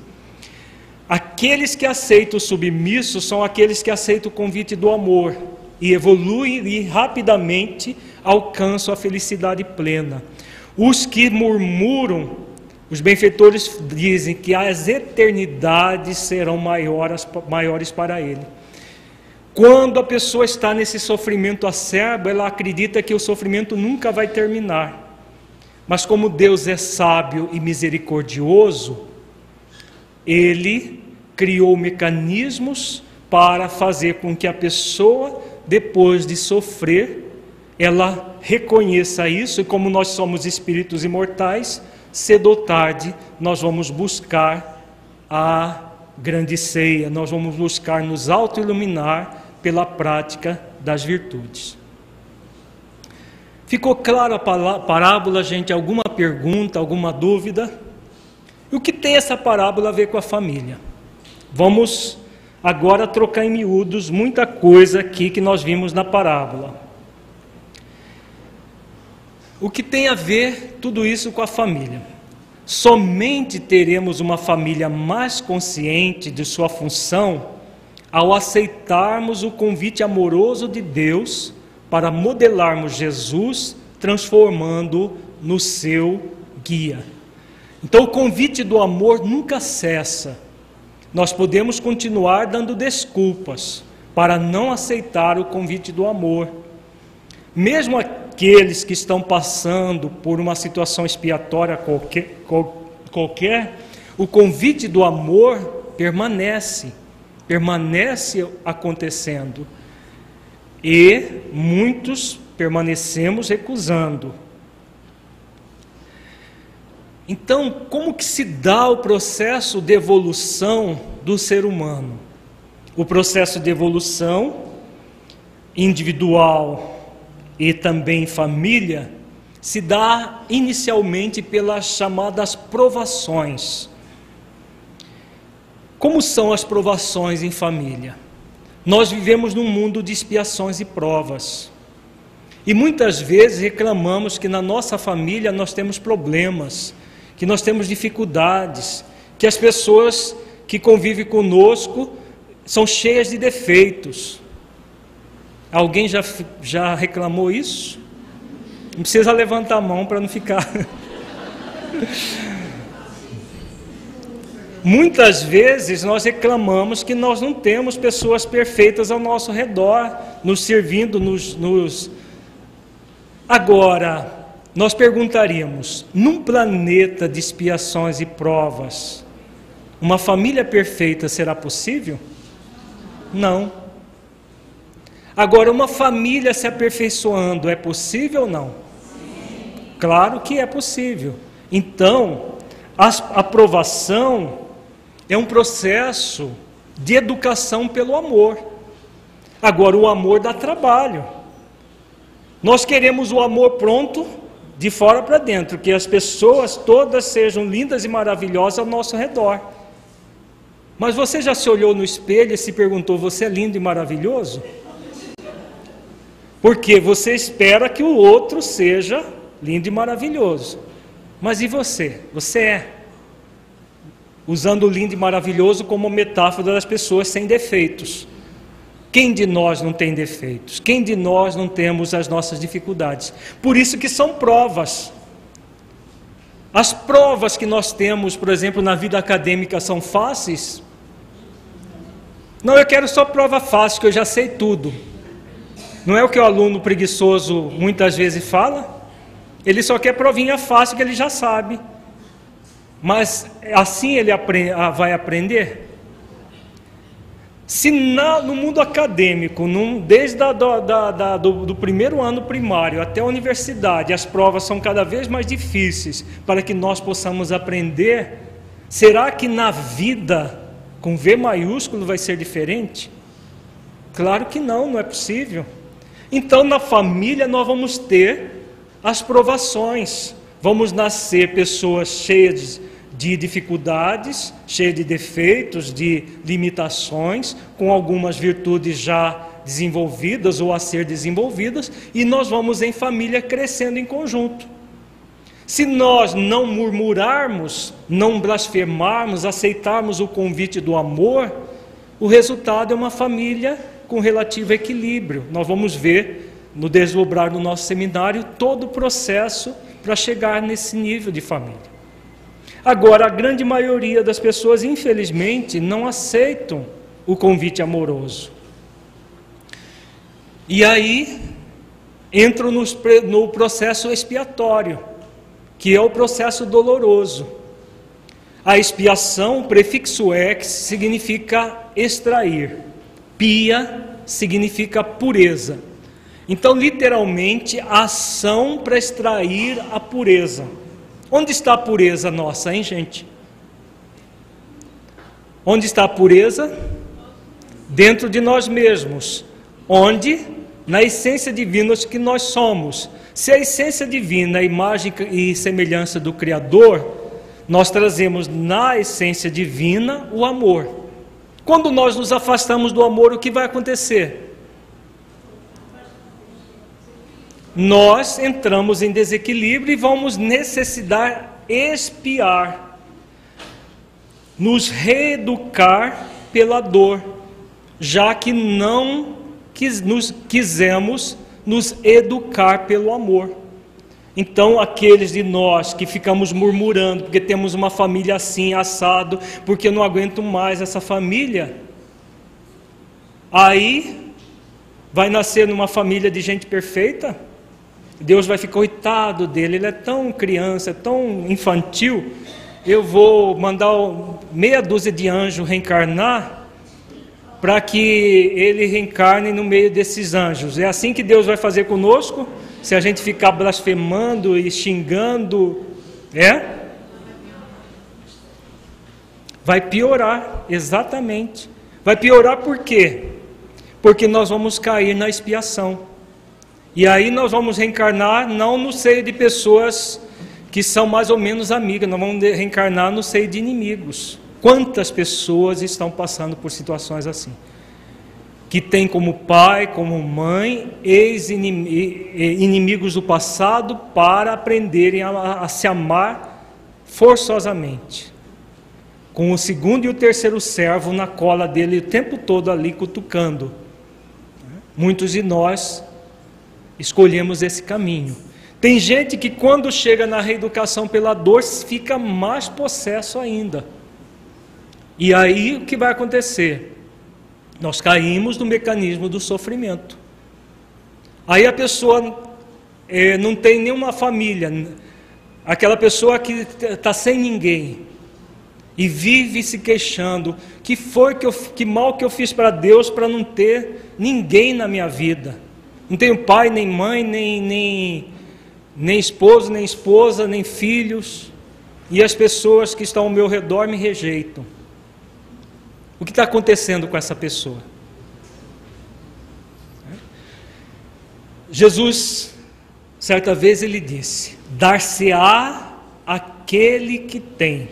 Aqueles que aceitam o submisso são aqueles que aceitam o convite do amor e evoluem e rapidamente alcançam a felicidade plena. Os que murmuram, os benfeitores dizem que as eternidades serão maiores, maiores para ele. Quando a pessoa está nesse sofrimento acerbo, ela acredita que o sofrimento nunca vai terminar. Mas como Deus é sábio e misericordioso, ele criou mecanismos para fazer com que a pessoa, depois de sofrer, ela reconheça isso, e como nós somos espíritos imortais, cedo ou tarde nós vamos buscar a grande ceia, nós vamos buscar nos auto-iluminar pela prática das virtudes. Ficou clara a parábola, gente? Alguma pergunta, alguma dúvida? O que tem essa parábola a ver com a família? Vamos agora trocar em miúdos muita coisa aqui que nós vimos na parábola. O que tem a ver tudo isso com a família? Somente teremos uma família mais consciente de sua função ao aceitarmos o convite amoroso de Deus para modelarmos Jesus, transformando no seu guia. Então, o convite do amor nunca cessa. Nós podemos continuar dando desculpas para não aceitar o convite do amor. Mesmo aqueles que estão passando por uma situação expiatória qualquer, qualquer o convite do amor permanece, permanece acontecendo. E muitos permanecemos recusando. Então, como que se dá o processo de evolução do ser humano? O processo de evolução individual e também família se dá inicialmente pelas chamadas provações. Como são as provações em família? Nós vivemos num mundo de expiações e provas. E muitas vezes reclamamos que na nossa família nós temos problemas, que nós temos dificuldades, que as pessoas que convivem conosco são cheias de defeitos. Alguém já, já reclamou isso? Não precisa levantar a mão para não ficar. Muitas vezes nós reclamamos que nós não temos pessoas perfeitas ao nosso redor, nos servindo, nos. nos... Agora, nós perguntaríamos: num planeta de expiações e provas, uma família perfeita será possível? Não. Agora, uma família se aperfeiçoando é possível ou não? Sim. Claro que é possível. Então, a aprovação é um processo de educação pelo amor. Agora, o amor dá trabalho. Nós queremos o amor pronto de fora para dentro, que as pessoas todas sejam lindas e maravilhosas ao nosso redor. Mas você já se olhou no espelho e se perguntou: você é lindo e maravilhoso? Porque você espera que o outro seja lindo e maravilhoso. Mas e você? Você é. Usando lindo e maravilhoso como metáfora das pessoas sem defeitos. Quem de nós não tem defeitos? Quem de nós não temos as nossas dificuldades? Por isso que são provas. As provas que nós temos, por exemplo, na vida acadêmica são fáceis? Não, eu quero só prova fácil, que eu já sei tudo. Não é o que o aluno preguiçoso muitas vezes fala? Ele só quer provinha fácil que ele já sabe. Mas assim ele vai aprender? Se na, no mundo acadêmico, num, desde a, da, da, do, do, primeiro ano primário até a universidade, as provas são cada vez mais difíceis para que nós possamos aprender, será que na vida, com V maiúsculo, vai ser diferente? Claro que não, não é possível. Então, na família, nós vamos ter as provações, vamos nascer pessoas cheias de de dificuldades, cheio de defeitos, de limitações, com algumas virtudes já desenvolvidas ou a ser desenvolvidas, e nós vamos em família crescendo em conjunto. Se nós não murmurarmos, não blasfemarmos, aceitarmos o convite do amor, o resultado é uma família com relativo equilíbrio. Nós vamos ver no desdobrar do nosso seminário todo o processo para chegar nesse nível de família. Agora, a grande maioria das pessoas, infelizmente, não aceitam o convite amoroso. E aí entram no processo expiatório, que é o processo doloroso. A expiação, prefixo ex, significa extrair. Pia significa pureza. Então, literalmente, a ação para extrair a pureza. Onde está a pureza nossa, hein, gente? Onde está a pureza? Dentro de nós mesmos. Onde? Na essência divina que nós somos. Se a essência divina, a imagem e semelhança do Criador, nós trazemos na essência divina o amor. Quando nós nos afastamos do amor, o que vai acontecer? Nós entramos em desequilíbrio e vamos necessitar espiar, nos reeducar pela dor, já que não quis, nos quisemos nos educar pelo amor. Então, aqueles de nós que ficamos murmurando porque temos uma família assim, assado, porque eu não aguento mais essa família, aí vai nascer numa família de gente perfeita? Deus vai ficar coitado dele, ele é tão criança, tão infantil. Eu vou mandar meia dúzia de anjos reencarnar para que ele reencarne no meio desses anjos. É assim que Deus vai fazer conosco? Se a gente ficar blasfemando e xingando, é? Vai piorar, exatamente. Vai piorar por quê? Porque nós vamos cair na expiação. E aí nós vamos reencarnar não no seio de pessoas que são mais ou menos amigas, nós vamos reencarnar no seio de inimigos. Quantas pessoas estão passando por situações assim? Que tem como pai, como mãe, ex-inimigos do passado para aprenderem a, a se amar forçosamente. Com o segundo e o terceiro servo na cola dele o tempo todo ali cutucando. Muitos de nós escolhemos esse caminho. Tem gente que, quando chega na reeducação pela dor, fica mais possesso ainda. E aí o que vai acontecer? Nós caímos no mecanismo do sofrimento. Aí a pessoa é, não tem nenhuma família, aquela pessoa que está sem ninguém e vive se queixando: que foi que, eu, que mal que eu fiz para Deus para não ter ninguém na minha vida? Não tenho pai, nem mãe, nem, nem, nem esposo, nem esposa, nem filhos. E as pessoas que estão ao meu redor me rejeitam. O que está acontecendo com essa pessoa? Jesus, certa vez, ele disse: Dar-se-á aquele que tem.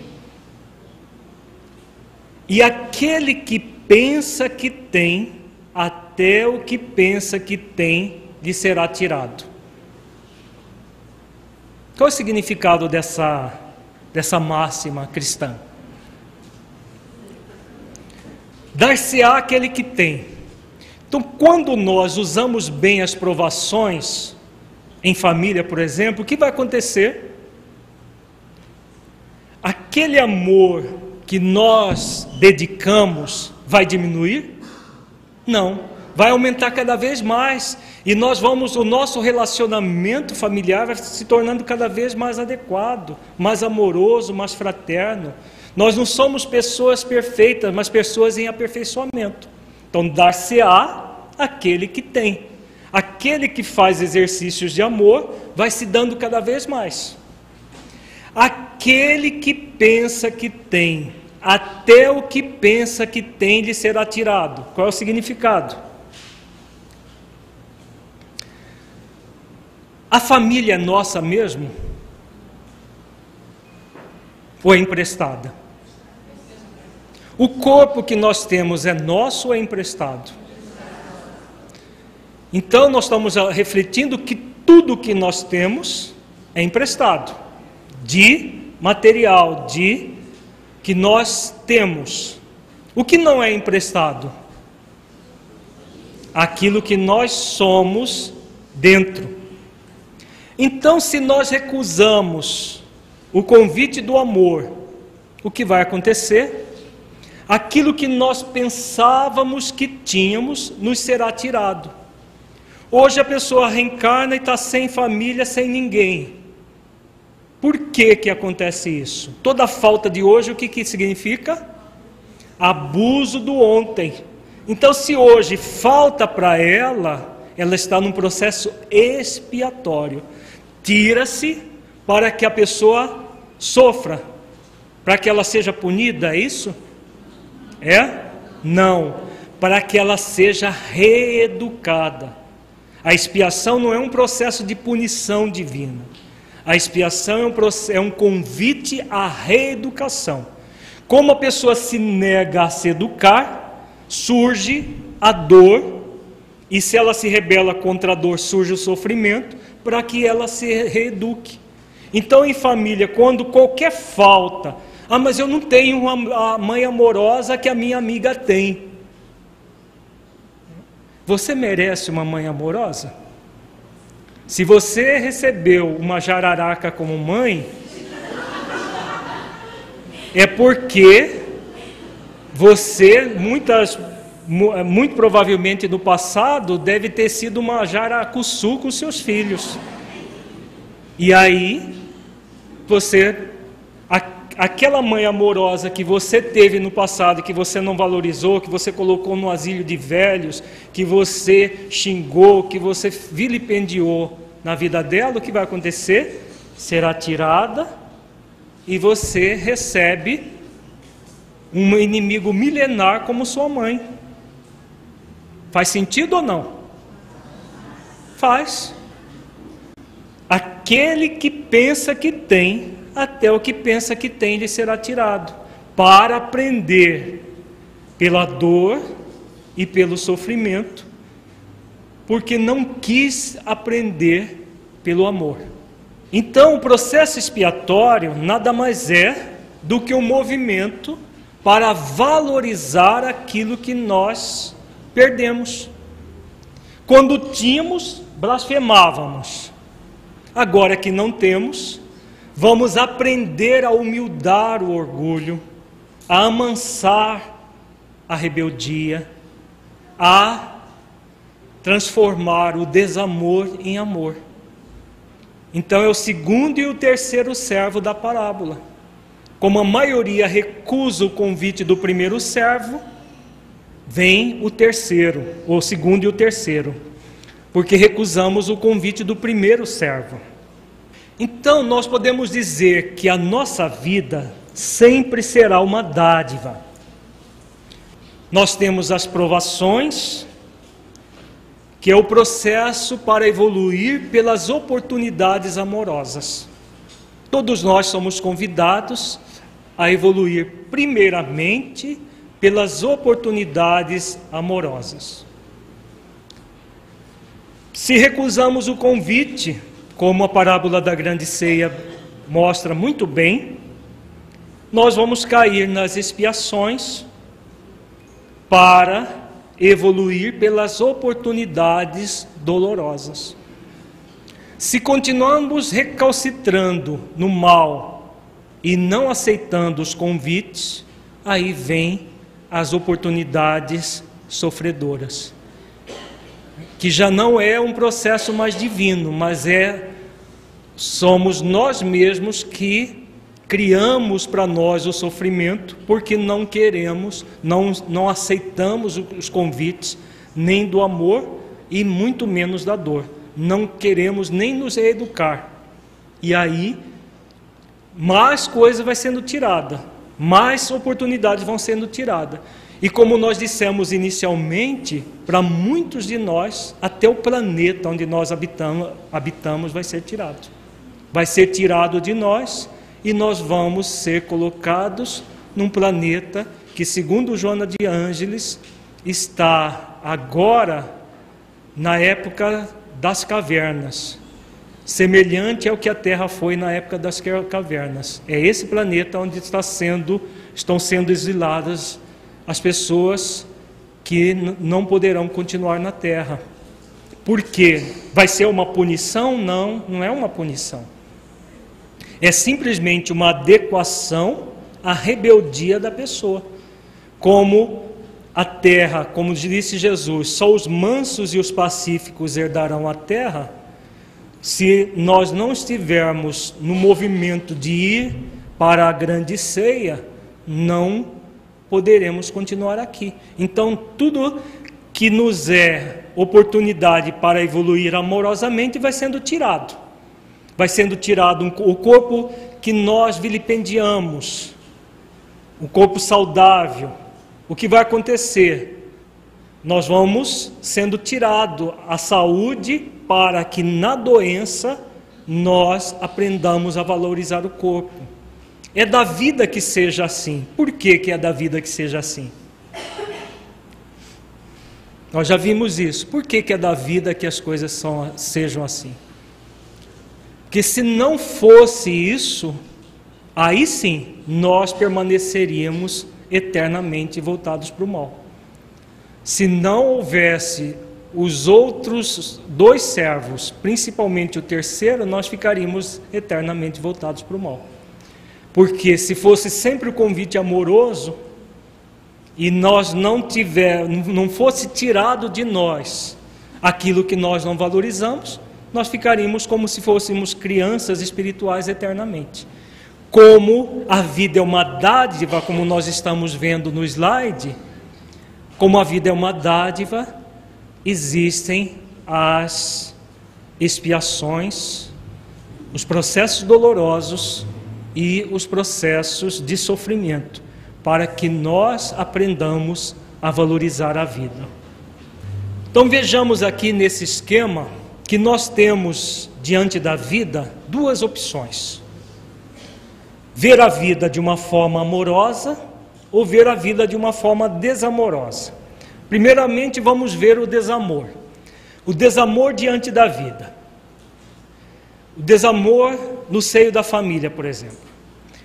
E aquele que pensa que tem, até o que pensa que tem lhe será tirado. Qual é o significado dessa, dessa máxima cristã? Dar-se-á aquele que tem. Então, quando nós usamos bem as provações, em família, por exemplo, o que vai acontecer? Aquele amor que nós dedicamos vai diminuir? Não, vai aumentar cada vez mais e nós vamos, o nosso relacionamento familiar vai se tornando cada vez mais adequado, mais amoroso, mais fraterno. Nós não somos pessoas perfeitas, mas pessoas em aperfeiçoamento. Então, dar-se-á aquele que tem. Aquele que faz exercícios de amor vai se dando cada vez mais. Aquele que pensa que tem, até o que pensa que tem lhe será tirado. Qual é o significado? A família é nossa mesmo? Ou é emprestada? O corpo que nós temos é nosso ou é emprestado? Então nós estamos refletindo que tudo que nós temos é emprestado, de material, de que nós temos. O que não é emprestado? Aquilo que nós somos dentro. Então, se nós recusamos o convite do amor, o que vai acontecer? Aquilo que nós pensávamos que tínhamos nos será tirado. Hoje a pessoa reencarna e está sem família, sem ninguém. Por que, que acontece isso? Toda falta de hoje, o que, que significa? Abuso do ontem. Então, se hoje falta para ela, ela está num processo expiatório tira-se para que a pessoa sofra, para que ela seja punida, é isso? É? Não, para que ela seja reeducada. A expiação não é um processo de punição divina. A expiação é um, é um convite à reeducação. Como a pessoa se nega a se educar, surge a dor, e se ela se rebela contra a dor, surge o sofrimento, para que ela se reeduque. Então, em família, quando qualquer falta, ah, mas eu não tenho uma mãe amorosa que a minha amiga tem. Você merece uma mãe amorosa? Se você recebeu uma jararaca como mãe, é porque você, muitas é, muito provavelmente no passado, deve ter sido uma jaracuçu com seus filhos. E aí, você, aquela mãe amorosa que você teve no passado, que você não valorizou, que você colocou no asilo de velhos, que você xingou, que você vilipendiou na vida dela, o que vai acontecer? Será tirada e você recebe um inimigo milenar como sua mãe. Faz sentido ou não? Faz. Aquele que pensa que tem, até o que pensa que tem lhe será tirado, para aprender pela dor e pelo sofrimento, porque não quis aprender pelo amor. Então, o processo expiatório nada mais é do que um movimento para valorizar aquilo que nós perdemos. Quando tínhamos, blasfemávamos. Agora que não temos, vamos aprender a humildar o orgulho, a amansar a rebeldia, a transformar o desamor em amor. Então é o segundo e o terceiro servo da parábola. Como a maioria recusa o convite do primeiro servo, vem o terceiro, o segundo e o terceiro, porque recusamos o convite do primeiro servo. Então, nós podemos dizer que a nossa vida sempre será uma dádiva. Nós temos as provações, que é o processo para evoluir pelas oportunidades amorosas. Todos nós somos convidados a evoluir primeiramente pelas oportunidades amorosas. Se recusamos o convite, como a parábola da grande ceia mostra muito bem, nós vamos cair nas expiações para evoluir pelas oportunidades dolorosas. Se continuamos recalcitrando no mal e não aceitando os convites, aí vem as oportunidades sofredoras. Que já não é um processo mais divino, mas é somos nós mesmos que criamos para nós o sofrimento porque não queremos, não, não aceitamos os convites nem do amor e muito menos da dor. Não queremos nem nos reeducar. E aí, mais coisa vai sendo tirada, mais oportunidades vão sendo tiradas. E como nós dissemos inicialmente, para muitos de nós, até o planeta onde nós habitamos, habitamos vai ser tirado. Vai ser tirado de nós e nós vamos ser colocados num planeta que, segundo Joana de Ângeles, está agora na época das cavernas, semelhante ao que a Terra foi na época das cavernas. É esse planeta onde está sendo, estão sendo exiladas as pessoas que não poderão continuar na Terra. Por quê? Vai ser uma punição? Não, não é uma punição é simplesmente uma adequação à rebeldia da pessoa. Como a terra, como disse Jesus, só os mansos e os pacíficos herdarão a terra. Se nós não estivermos no movimento de ir para a grande ceia, não poderemos continuar aqui. Então, tudo que nos é oportunidade para evoluir amorosamente vai sendo tirado vai sendo tirado o corpo que nós vilipendiamos, o corpo saudável. O que vai acontecer? Nós vamos sendo tirado a saúde para que na doença nós aprendamos a valorizar o corpo. É da vida que seja assim. Por que, que é da vida que seja assim? Nós já vimos isso. Por que, que é da vida que as coisas são, sejam assim? que se não fosse isso, aí sim nós permaneceríamos eternamente voltados para o mal. Se não houvesse os outros dois servos, principalmente o terceiro, nós ficaríamos eternamente voltados para o mal. Porque se fosse sempre o convite amoroso e nós não tiver, não fosse tirado de nós aquilo que nós não valorizamos, nós ficaríamos como se fôssemos crianças espirituais eternamente. Como a vida é uma dádiva, como nós estamos vendo no slide, como a vida é uma dádiva, existem as expiações, os processos dolorosos e os processos de sofrimento, para que nós aprendamos a valorizar a vida. Então vejamos aqui nesse esquema que nós temos diante da vida duas opções: ver a vida de uma forma amorosa ou ver a vida de uma forma desamorosa. Primeiramente, vamos ver o desamor. O desamor diante da vida. O desamor no seio da família, por exemplo.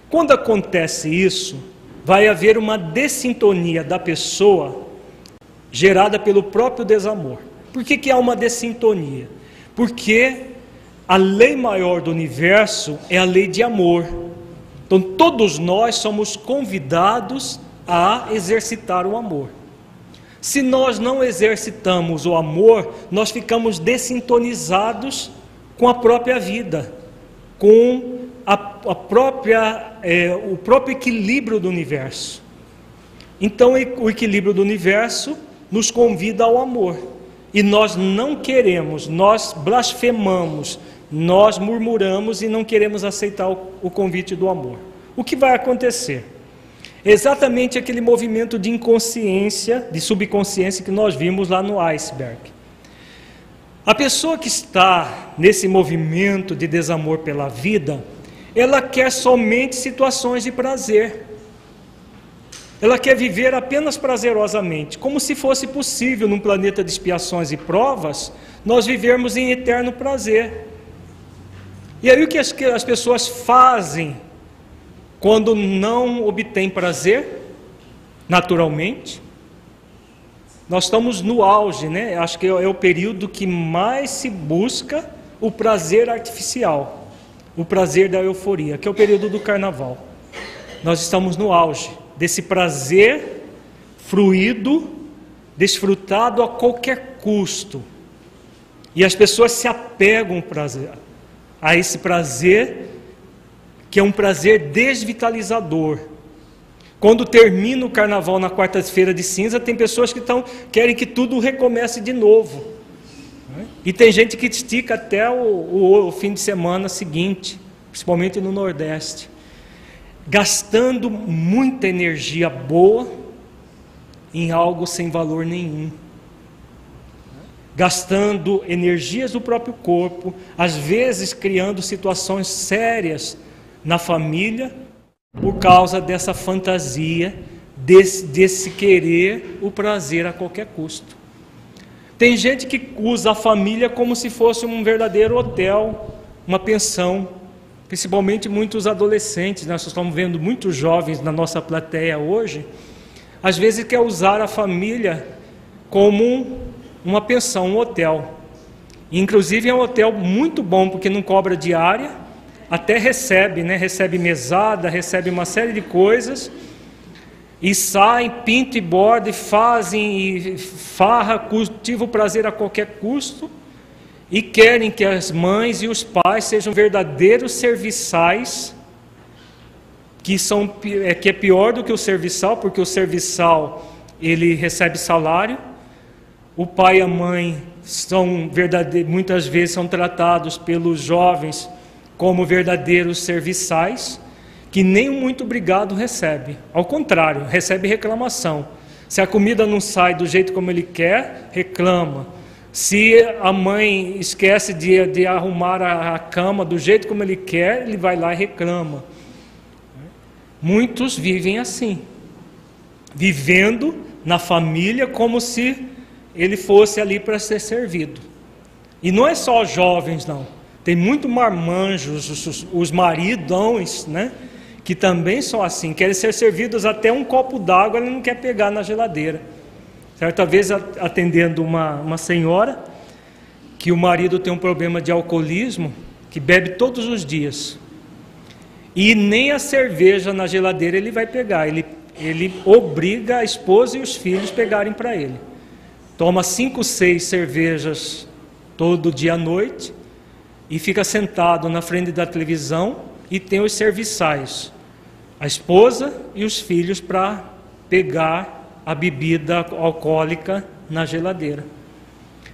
Quando acontece isso, vai haver uma dessintonia da pessoa gerada pelo próprio desamor. Por que, que há uma dessintonia? Porque a lei maior do universo é a lei de amor. Então todos nós somos convidados a exercitar o amor. Se nós não exercitamos o amor, nós ficamos desintonizados com a própria vida, com a, a própria, é, o próprio equilíbrio do universo. Então, o equilíbrio do universo nos convida ao amor. E nós não queremos, nós blasfemamos, nós murmuramos e não queremos aceitar o, convite do amor. O que vai acontecer? Exatamente aquele movimento de inconsciência, de subconsciência que nós vimos lá no iceberg. A pessoa que está nesse movimento de desamor pela vida, ela quer somente situações de prazer. Ela quer viver apenas prazerosamente, como se fosse possível num planeta de expiações e provas, nós vivermos em eterno prazer. E aí o que as, que as pessoas fazem quando não obtêm prazer? Naturalmente, nós estamos no auge, né? Acho que é o período que mais se busca o prazer artificial, o prazer da euforia, que é o período do carnaval. Nós estamos no auge desse prazer fruído desfrutado a qualquer custo. E as pessoas se apegam prazer, a esse prazer, que é um prazer desvitalizador. Quando termina o carnaval na quarta-feira de cinza, tem pessoas que tão, querem que tudo recomece de novo. E tem gente que estica até o, o, o fim de semana seguinte, principalmente no Nordeste, gastando muita energia boa em algo sem valor nenhum gastando energias do próprio corpo, às vezes criando situações sérias na família, por causa dessa fantasia, desse, desse querer o prazer a qualquer custo. Tem gente que usa a família como se fosse um verdadeiro hotel, uma pensão, principalmente muitos adolescentes, né? nós estamos vendo muitos jovens na nossa plateia hoje, às vezes quer usar a família como uma pensão, um hotel. Inclusive é um hotel muito bom porque não cobra diária, até recebe, né? Recebe mesada, recebe uma série de coisas. E saem, pintam e bordam, e fazem e farra, cultivam o prazer a qualquer custo. E querem que as mães e os pais sejam verdadeiros serviçais, que, são, é, que é pior do que o serviçal, porque o serviçal ele recebe salário, o pai e a mãe são muitas vezes são tratados pelos jovens como verdadeiros serviçais, que nem muito obrigado recebe. Ao contrário, recebe reclamação. Se a comida não sai do jeito como ele quer, reclama. Se a mãe esquece de, de arrumar a, a cama do jeito como ele quer, ele vai lá e reclama. Muitos vivem assim, vivendo na família como se ele fosse ali para ser servido. E não é só jovens, não. Tem muito marmanjos, os, os maridões, né? Que também são assim, querem ser servidos até um copo d'água, ele não quer pegar na geladeira. Certa vez, atendendo uma, uma senhora, que o marido tem um problema de alcoolismo, que bebe todos os dias. E nem a cerveja na geladeira ele vai pegar, ele, ele obriga a esposa e os filhos pegarem para ele toma cinco, seis cervejas todo dia à noite e fica sentado na frente da televisão e tem os serviçais, a esposa e os filhos para pegar a bebida alcoólica na geladeira.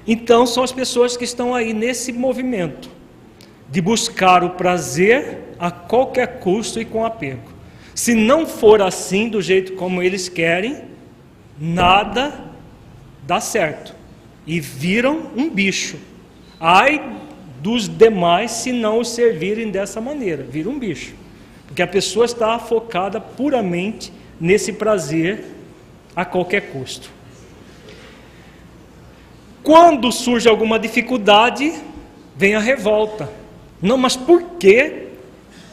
Então são as pessoas que estão aí nesse movimento de buscar o prazer a qualquer custo e com apego. Se não for assim do jeito como eles querem, nada dá certo. E viram um bicho. Ai dos demais se não os servirem dessa maneira, vira um bicho. Porque a pessoa está focada puramente nesse prazer a qualquer custo. Quando surge alguma dificuldade, vem a revolta. Não, mas por que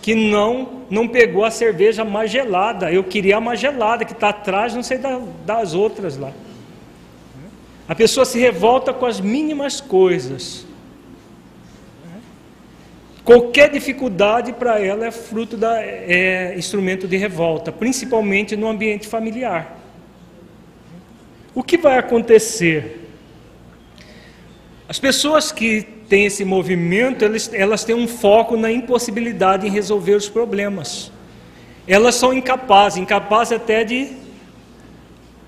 que não não pegou a cerveja mais gelada? Eu queria a mais gelada que está atrás, não sei da, das outras lá. A pessoa se revolta com as mínimas coisas. Qualquer dificuldade para ela é fruto da é instrumento de revolta, principalmente no ambiente familiar. O que vai acontecer? As pessoas que têm esse movimento, elas, elas têm um foco na impossibilidade em resolver os problemas. Elas são incapazes, incapazes até de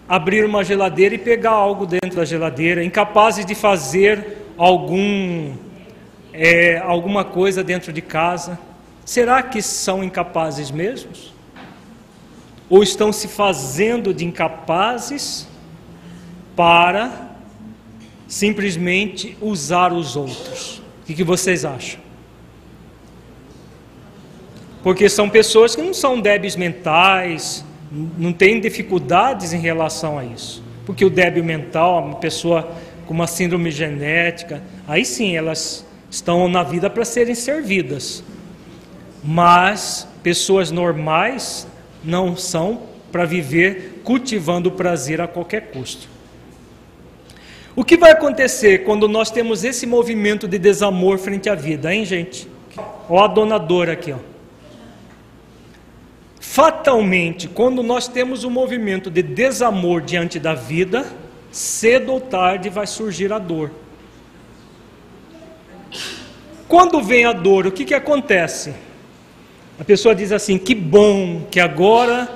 abrir uma geladeira e pegar algo dentro da geladeira, incapazes de fazer algum, é, alguma coisa dentro de casa. Será que são incapazes mesmos? Ou estão se fazendo de incapazes para simplesmente usar os outros? O que vocês acham? Porque são pessoas que não são débeis mentais, não tem dificuldades em relação a isso. Porque o débil mental, uma pessoa com uma síndrome genética, aí sim elas estão na vida para serem servidas. Mas pessoas normais não são para viver cultivando o prazer a qualquer custo. O que vai acontecer quando nós temos esse movimento de desamor frente à vida, hein, gente? Ó a donadora aqui, ó. Fatalmente, quando nós temos um movimento de desamor diante da vida, cedo ou tarde vai surgir a dor. Quando vem a dor, o que, que acontece? A pessoa diz assim: que bom que agora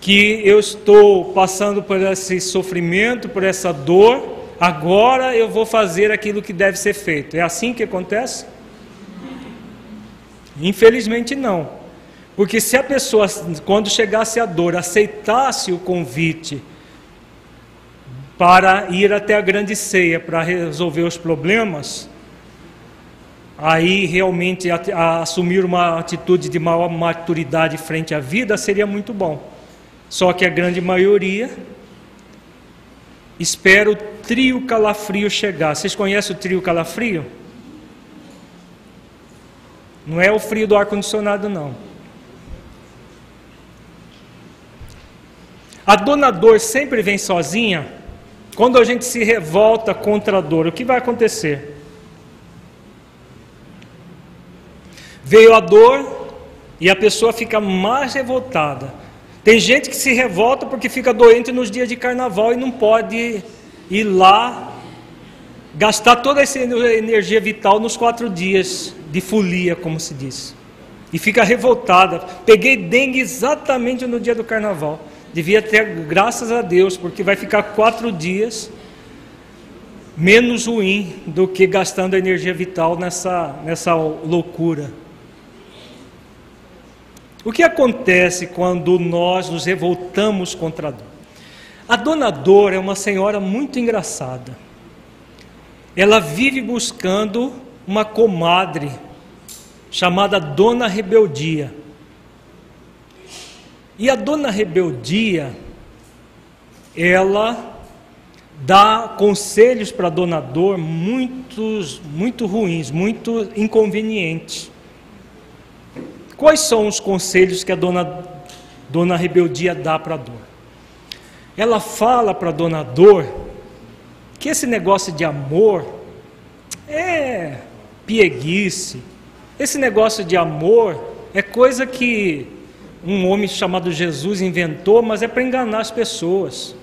que eu estou passando por esse sofrimento, por essa dor, agora eu vou fazer aquilo que deve ser feito. É assim que acontece? Infelizmente não. Porque se a pessoa, quando chegasse a dor, aceitasse o convite para ir até a grande ceia para resolver os problemas, aí realmente a, a assumir uma atitude de maior maturidade frente à vida seria muito bom. Só que a grande maioria espera o trio calafrio chegar. Vocês conhecem o trio calafrio? Não é o frio do ar-condicionado, não. A dona dor sempre vem sozinha. Quando a gente se revolta contra a dor, o que vai acontecer? Veio a dor e a pessoa fica mais revoltada. Tem gente que se revolta porque fica doente nos dias de carnaval e não pode ir lá gastar toda essa energia vital nos quatro dias de folia, como se diz. E fica revoltada. Peguei dengue exatamente no dia do carnaval. Devia ter graças a Deus, porque vai ficar quatro dias menos ruim do que gastando energia vital nessa, nessa loucura. O que acontece quando nós nos revoltamos contra a dor? A dona Dor é uma senhora muito engraçada. Ela vive buscando uma comadre chamada Dona Rebeldia. E a Dona Rebeldia, ela dá conselhos para a Dona Dor muitos, muito ruins, muito inconvenientes. Quais são os conselhos que a dona, dona Rebeldia dá para a dor? Ela fala para a dona Dor que esse negócio de amor é pieguice. Esse negócio de amor é coisa que um homem chamado Jesus inventou, mas é para enganar as pessoas.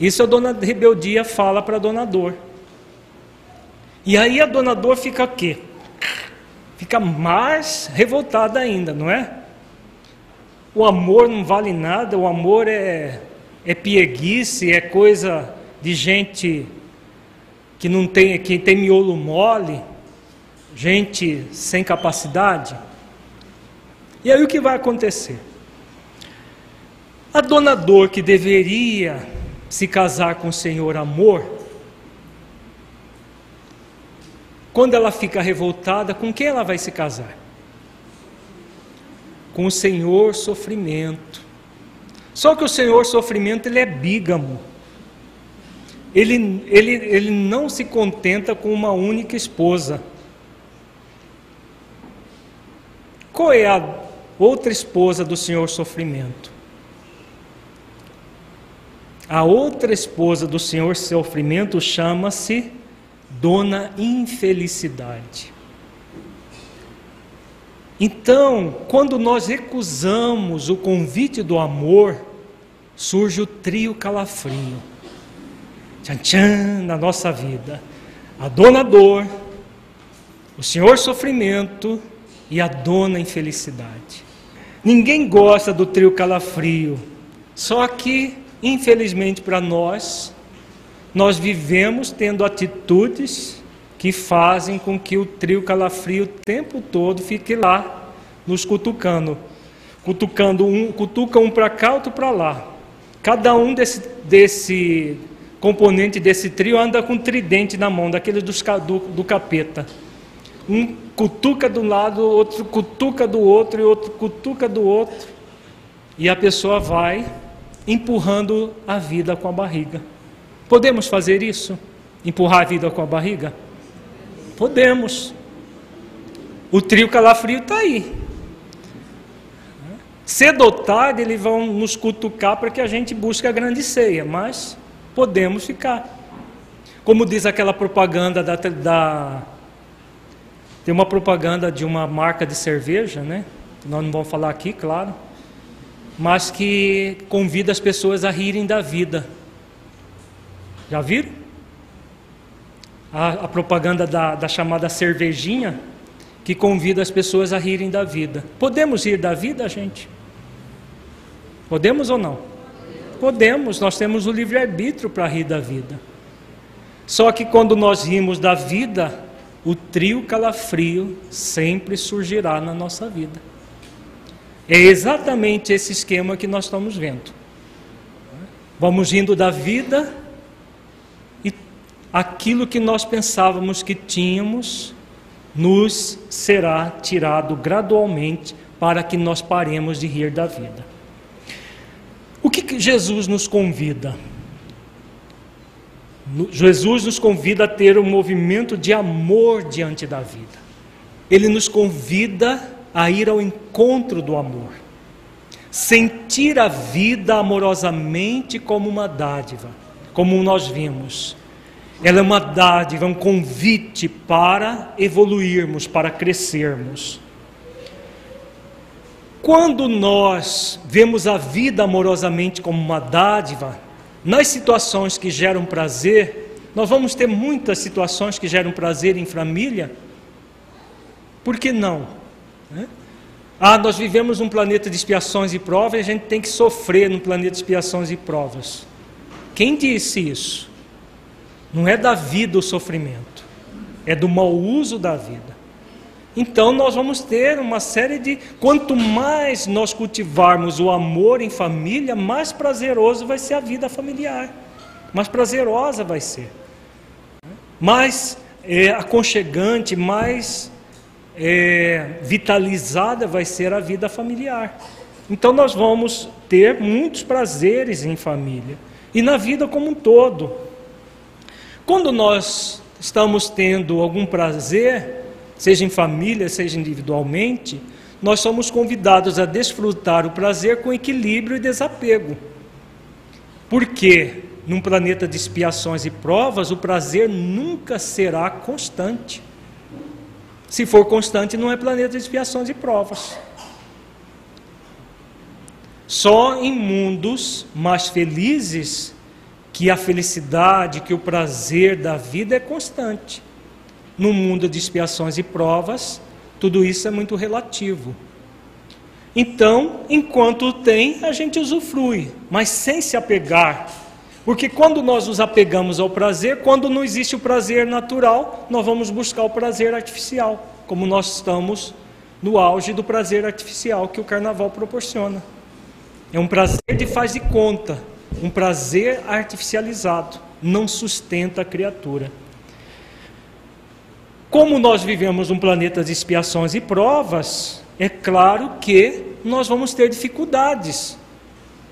Isso a dona Rebeldia fala para a dona Dor. E aí a dona Dor fica o quê? Fica mais revoltada ainda, não é? O amor não vale nada, o amor é, é pieguice, é coisa de gente que não tem, que tem miolo mole, gente sem capacidade. E aí o que vai acontecer? A dona dor que deveria se casar com o Senhor amor, Quando ela fica revoltada, com quem ela vai se casar? Com o Senhor sofrimento. Só que o Senhor sofrimento ele é bígamo. Ele, ele, ele não se contenta com uma única esposa. Qual é a outra esposa do Senhor sofrimento? A outra esposa do Senhor sofrimento chama-se dona infelicidade. Então, quando nós recusamos o convite do amor, surge o trio calafrio. Tchan tchan na nossa vida. A dona dor, o senhor sofrimento e a dona infelicidade. Ninguém gosta do trio calafrio, só que, infelizmente para nós, nós vivemos tendo atitudes que fazem com que o trio calafrio o tempo todo fique lá nos cutucando. Cutucando um, cutuca um para cá, outro para lá. Cada um desse, desse componente desse trio anda com um tridente na mão, daquele do, do, do capeta. Um cutuca do lado, outro cutuca do outro e outro cutuca do outro. E a pessoa vai empurrando a vida com a barriga. Podemos fazer isso? Empurrar a vida com a barriga? Podemos. O trio calafrio está aí. Cedo ou tarde eles vão nos cutucar para que a gente busque a grande ceia, mas podemos ficar. Como diz aquela propaganda da, da tem uma propaganda de uma marca de cerveja, né? Nós não vamos falar aqui, claro. mas que convida as pessoas a rirem da vida. Já viram? A, a propaganda da, da chamada cervejinha, que convida as pessoas a rirem da vida. Podemos rir da vida, gente? Podemos ou não? Podemos, nós temos o livre-arbítrio para rir da vida. Só que quando nós rimos da vida, o trio calafrio sempre surgirá na nossa vida. É exatamente esse esquema que nós estamos vendo. Vamos rindo da vida aquilo que nós pensávamos que tínhamos nos será tirado gradualmente para que nós paremos de rir da vida. O que, Jesus nos convida? Jesus nos convida a ter um movimento de amor diante da vida. Ele nos convida a ir ao encontro do amor. Sentir a vida amorosamente como uma dádiva, como nós vimos. Ela é uma dádiva, um convite para evoluirmos, para crescermos. Quando nós vemos a vida amorosamente como uma dádiva, nas situações que geram prazer, nós vamos ter muitas situações que geram prazer em família. Por que não? Né? Ah, nós vivemos um planeta de expiações e provas e a gente tem que sofrer no planeta de expiações e provas. Quem disse isso? Não é da vida o sofrimento, é do mau uso da vida. Então nós vamos ter uma série de. Quanto mais nós cultivarmos o amor em família, mais prazeroso vai ser a vida familiar. Mais prazerosa vai ser. Mais é, aconchegante, mais é, vitalizada vai ser a vida familiar. Então nós vamos ter muitos prazeres em família e na vida como um todo. Quando nós estamos tendo algum prazer, seja em família, seja individualmente, nós somos convidados a desfrutar o prazer com equilíbrio e desapego. Porque num planeta de expiações e provas, o prazer nunca será constante. Se for constante, não é planeta de expiações e provas. Só em mundos mais felizes que a felicidade, que o prazer da vida é constante no mundo de expiações e provas, tudo isso é muito relativo. Então, enquanto tem, a gente usufrui, mas sem se apegar. Porque quando nós nos apegamos ao prazer, quando não existe o prazer natural, nós vamos buscar o prazer artificial, como nós estamos no auge do prazer artificial que o carnaval proporciona. É um prazer de faz de conta, um prazer artificializado, não sustenta a criatura. Como nós vivemos um planeta de expiações e provas, é claro que nós vamos ter dificuldades.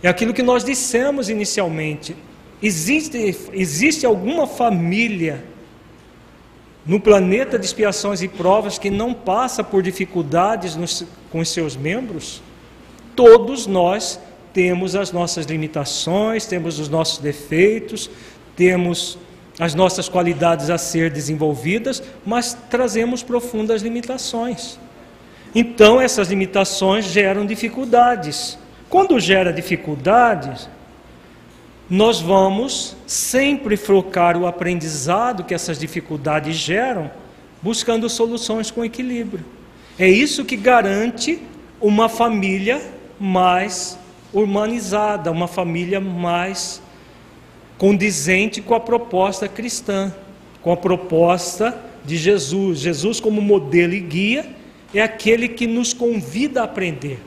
É aquilo que nós dissemos inicialmente. Existe, existe alguma família no planeta de expiações e provas que não passa por dificuldades nos, com os seus membros? Todos nós temos as nossas limitações, temos os nossos defeitos, temos as nossas qualidades a ser desenvolvidas, mas trazemos profundas limitações. Então, essas limitações geram dificuldades. Quando gera dificuldades, nós vamos sempre focar o aprendizado que essas dificuldades geram, buscando soluções com equilíbrio. É isso que garante uma família mais humanizada, uma família mais condizente com a proposta cristã, com a proposta de Jesus. Jesus, como modelo e guia, é aquele que nos convida a aprender.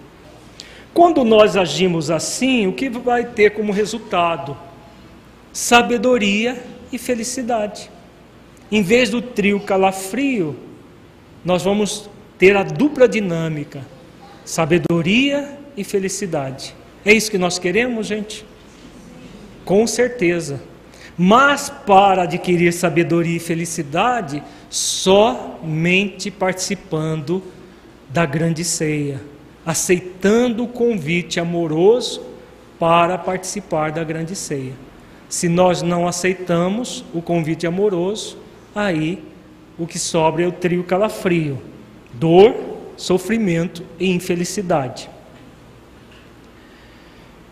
Quando nós agimos assim, o que vai ter como resultado? Sabedoria e felicidade. Em vez do trio calafrio, nós vamos ter a dupla dinâmica: sabedoria e felicidade. É isso que nós queremos, gente? Com certeza. Mas para adquirir sabedoria e felicidade, somente participando da grande ceia, aceitando o convite amoroso para participar da grande ceia. Se nós não aceitamos o convite amoroso, aí o que sobra é o trio calafrio: dor, sofrimento e infelicidade.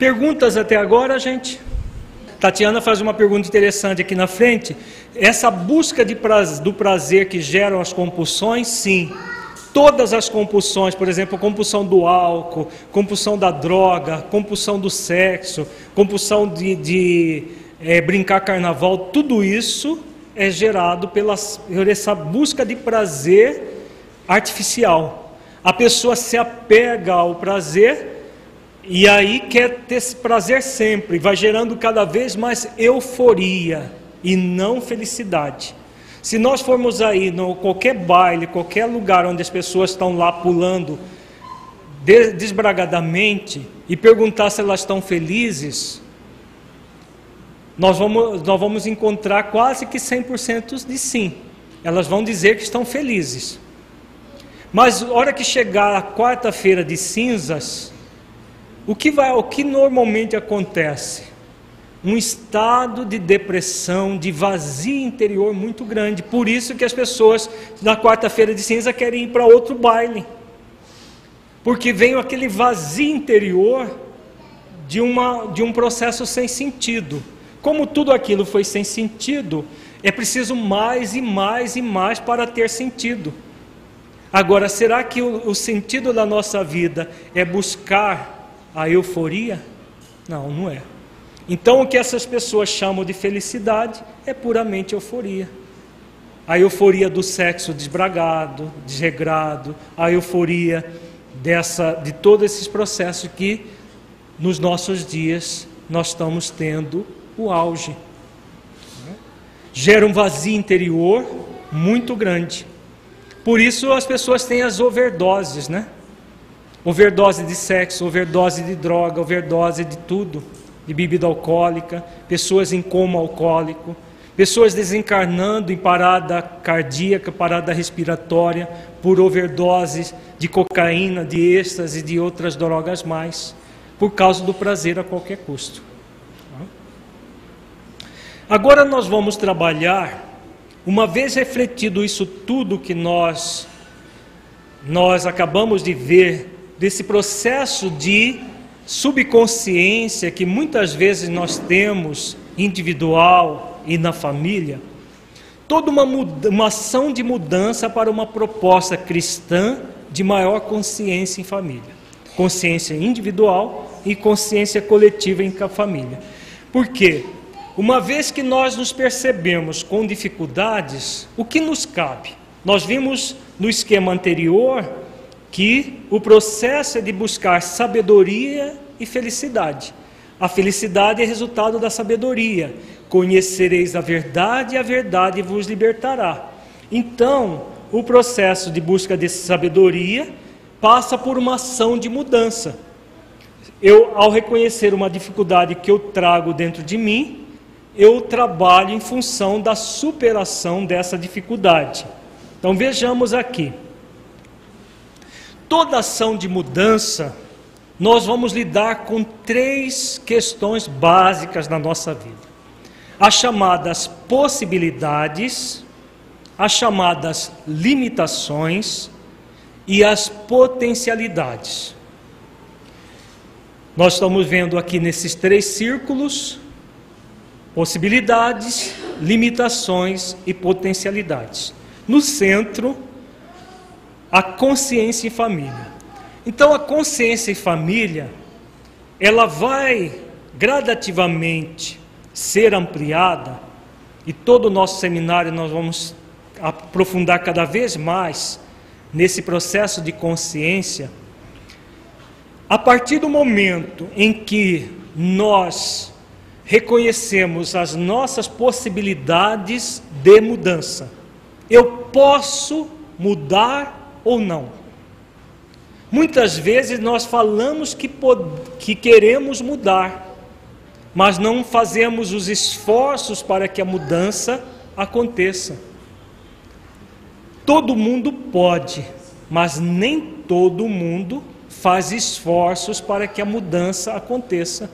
Perguntas até agora, gente? Tatiana faz uma pergunta interessante aqui na frente. Essa busca prazer, do prazer que geram as compulsões, sim. Todas as compulsões, por exemplo, compulsão do álcool, compulsão da droga, compulsão do sexo, compulsão de, de é, brincar carnaval, tudo isso é gerado pela, por essa busca de prazer artificial. A pessoa se apega ao prazer e aí quer ter esse prazer sempre, vai gerando cada vez mais euforia e não felicidade. Se nós formos aí no qualquer baile, qualquer lugar onde as pessoas estão lá pulando desbragadamente e perguntar se elas estão felizes, nós vamos, nós vamos encontrar quase que 100% de sim. Elas vão dizer que estão felizes. Mas hora que chegar a quarta-feira de cinzas, o que, vai, o que normalmente acontece? Um estado de depressão, de vazio interior muito grande. Por isso que as pessoas na quarta-feira de cinza querem ir para outro baile. Porque vem aquele vazio interior de, uma, de um processo sem sentido. Como tudo aquilo foi sem sentido, é preciso mais e mais e mais para ter sentido. Agora, será que o, o sentido da nossa vida é buscar a euforia? Não, não é. Então, o que essas pessoas chamam de felicidade é puramente euforia. A euforia do sexo desbragado, desregrado, a euforia dessa, de todos esses processos que nos nossos dias nós estamos tendo o auge. Gera um vazio interior muito grande. Por isso as pessoas têm as overdoses, né? Overdose de sexo, overdose de droga, overdose de tudo, de bebida alcoólica, pessoas em coma alcoólico, pessoas desencarnando em parada cardíaca, parada respiratória, por overdoses de cocaína, de êxtase e de outras drogas mais, por causa do prazer a qualquer custo. Agora nós vamos trabalhar, uma vez refletido isso tudo que nós nós acabamos de ver desse processo de subconsciência que muitas vezes nós temos individual e na família, toda uma, uma ação de mudança para uma proposta cristã de maior consciência em família, consciência individual e consciência coletiva em família. Por quê? Uma vez que nós nos percebemos com dificuldades, o que nos cabe? Nós vimos no esquema anterior que o processo é de buscar sabedoria e felicidade. A felicidade é resultado da sabedoria. Conhecereis a verdade e a verdade vos libertará. Então, o processo de busca de sabedoria passa por uma ação de mudança. Eu, ao reconhecer uma dificuldade que eu trago dentro de mim, eu trabalho em função da superação dessa dificuldade. Então vejamos aqui toda ação de mudança, nós vamos lidar com três questões básicas na nossa vida: as chamadas possibilidades, as chamadas limitações e as potencialidades. Nós estamos vendo aqui nesses três círculos possibilidades, limitações e potencialidades. No centro, a consciência em família. Então a consciência em família, ela vai gradativamente ser ampliada e todo o nosso seminário nós vamos aprofundar cada vez mais nesse processo de consciência. A partir do momento em que nós reconhecemos as nossas possibilidades de mudança, eu posso mudar ou não. Muitas vezes nós falamos que, que queremos mudar, mas não fazemos os esforços para que a mudança aconteça. Todo mundo pode, mas nem todo mundo faz esforços para que a mudança aconteça.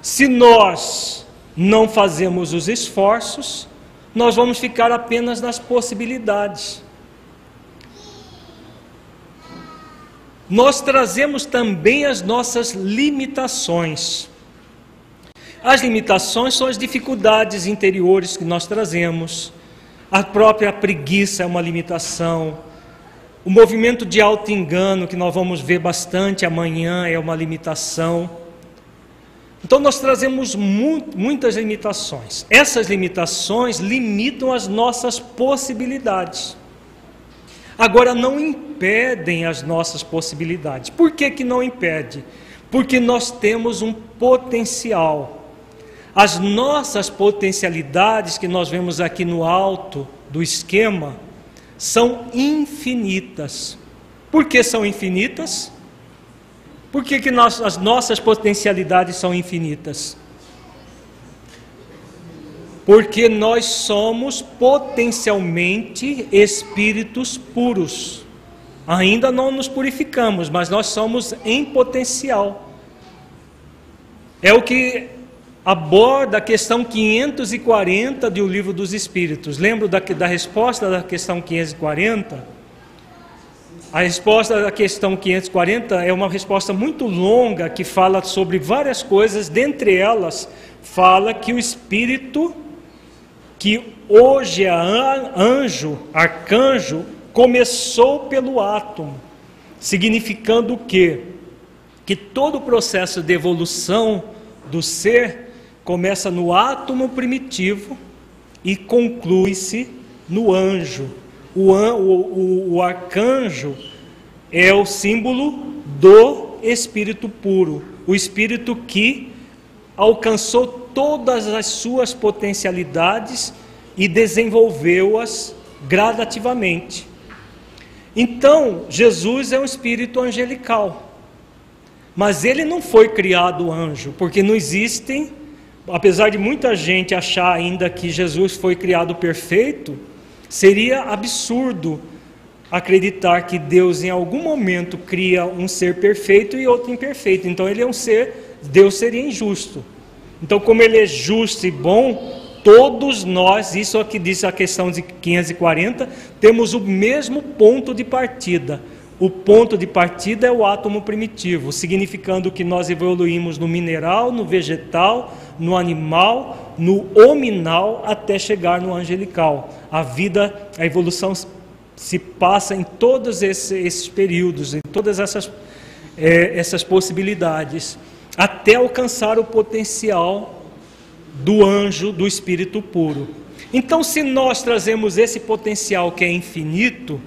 Se nós não fazemos os esforços, nós vamos ficar apenas nas possibilidades. Nós trazemos também as nossas limitações. As limitações são as dificuldades interiores que nós trazemos. A própria preguiça é uma limitação. O movimento de auto-engano, que nós vamos ver bastante amanhã, é uma limitação. Então, nós trazemos mu muitas limitações. Essas limitações limitam as nossas possibilidades. Agora, não impedem as nossas possibilidades. Por que, que não impede? Porque nós temos um potencial. As nossas potencialidades que nós vemos aqui no alto do esquema, são infinitas. Por que são infinitas? Por que, que nós, as nossas potencialidades são infinitas? Porque nós somos potencialmente espíritos puros. Ainda não nos purificamos, mas nós somos em potencial. É o que aborda a questão 540 do Livro dos Espíritos. Lembro da, da resposta da questão 540? A resposta da questão 540 é uma resposta muito longa que fala sobre várias coisas, dentre elas, fala que o espírito, que hoje é anjo, arcanjo, começou pelo átomo, significando o quê? Que todo o processo de evolução do ser começa no átomo primitivo e conclui-se no anjo. O, o, o, arcanjo é o símbolo do Espírito puro, o Espírito que alcançou todas as suas potencialidades e desenvolveu-as gradativamente. Então, Jesus é um espírito angelical, mas ele não foi criado anjo, porque não existem apesar de muita gente achar ainda que Jesus foi criado perfeito, seria absurdo acreditar que Deus em algum momento cria um ser perfeito e outro imperfeito. Então ele é um ser, Deus seria injusto. Então, como ele é justo e bom, todos nós, isso é que diz a questão de 540, temos o mesmo ponto de partida. O ponto de partida é o átomo primitivo, significando que nós evoluímos no mineral, no vegetal, no animal, no hominal, até chegar no angelical. A vida, a evolução se passa em todos esses, esses períodos, em todas essas, é, essas possibilidades, até alcançar o potencial do anjo, do espírito puro. Então, se nós trazemos esse potencial que é infinito,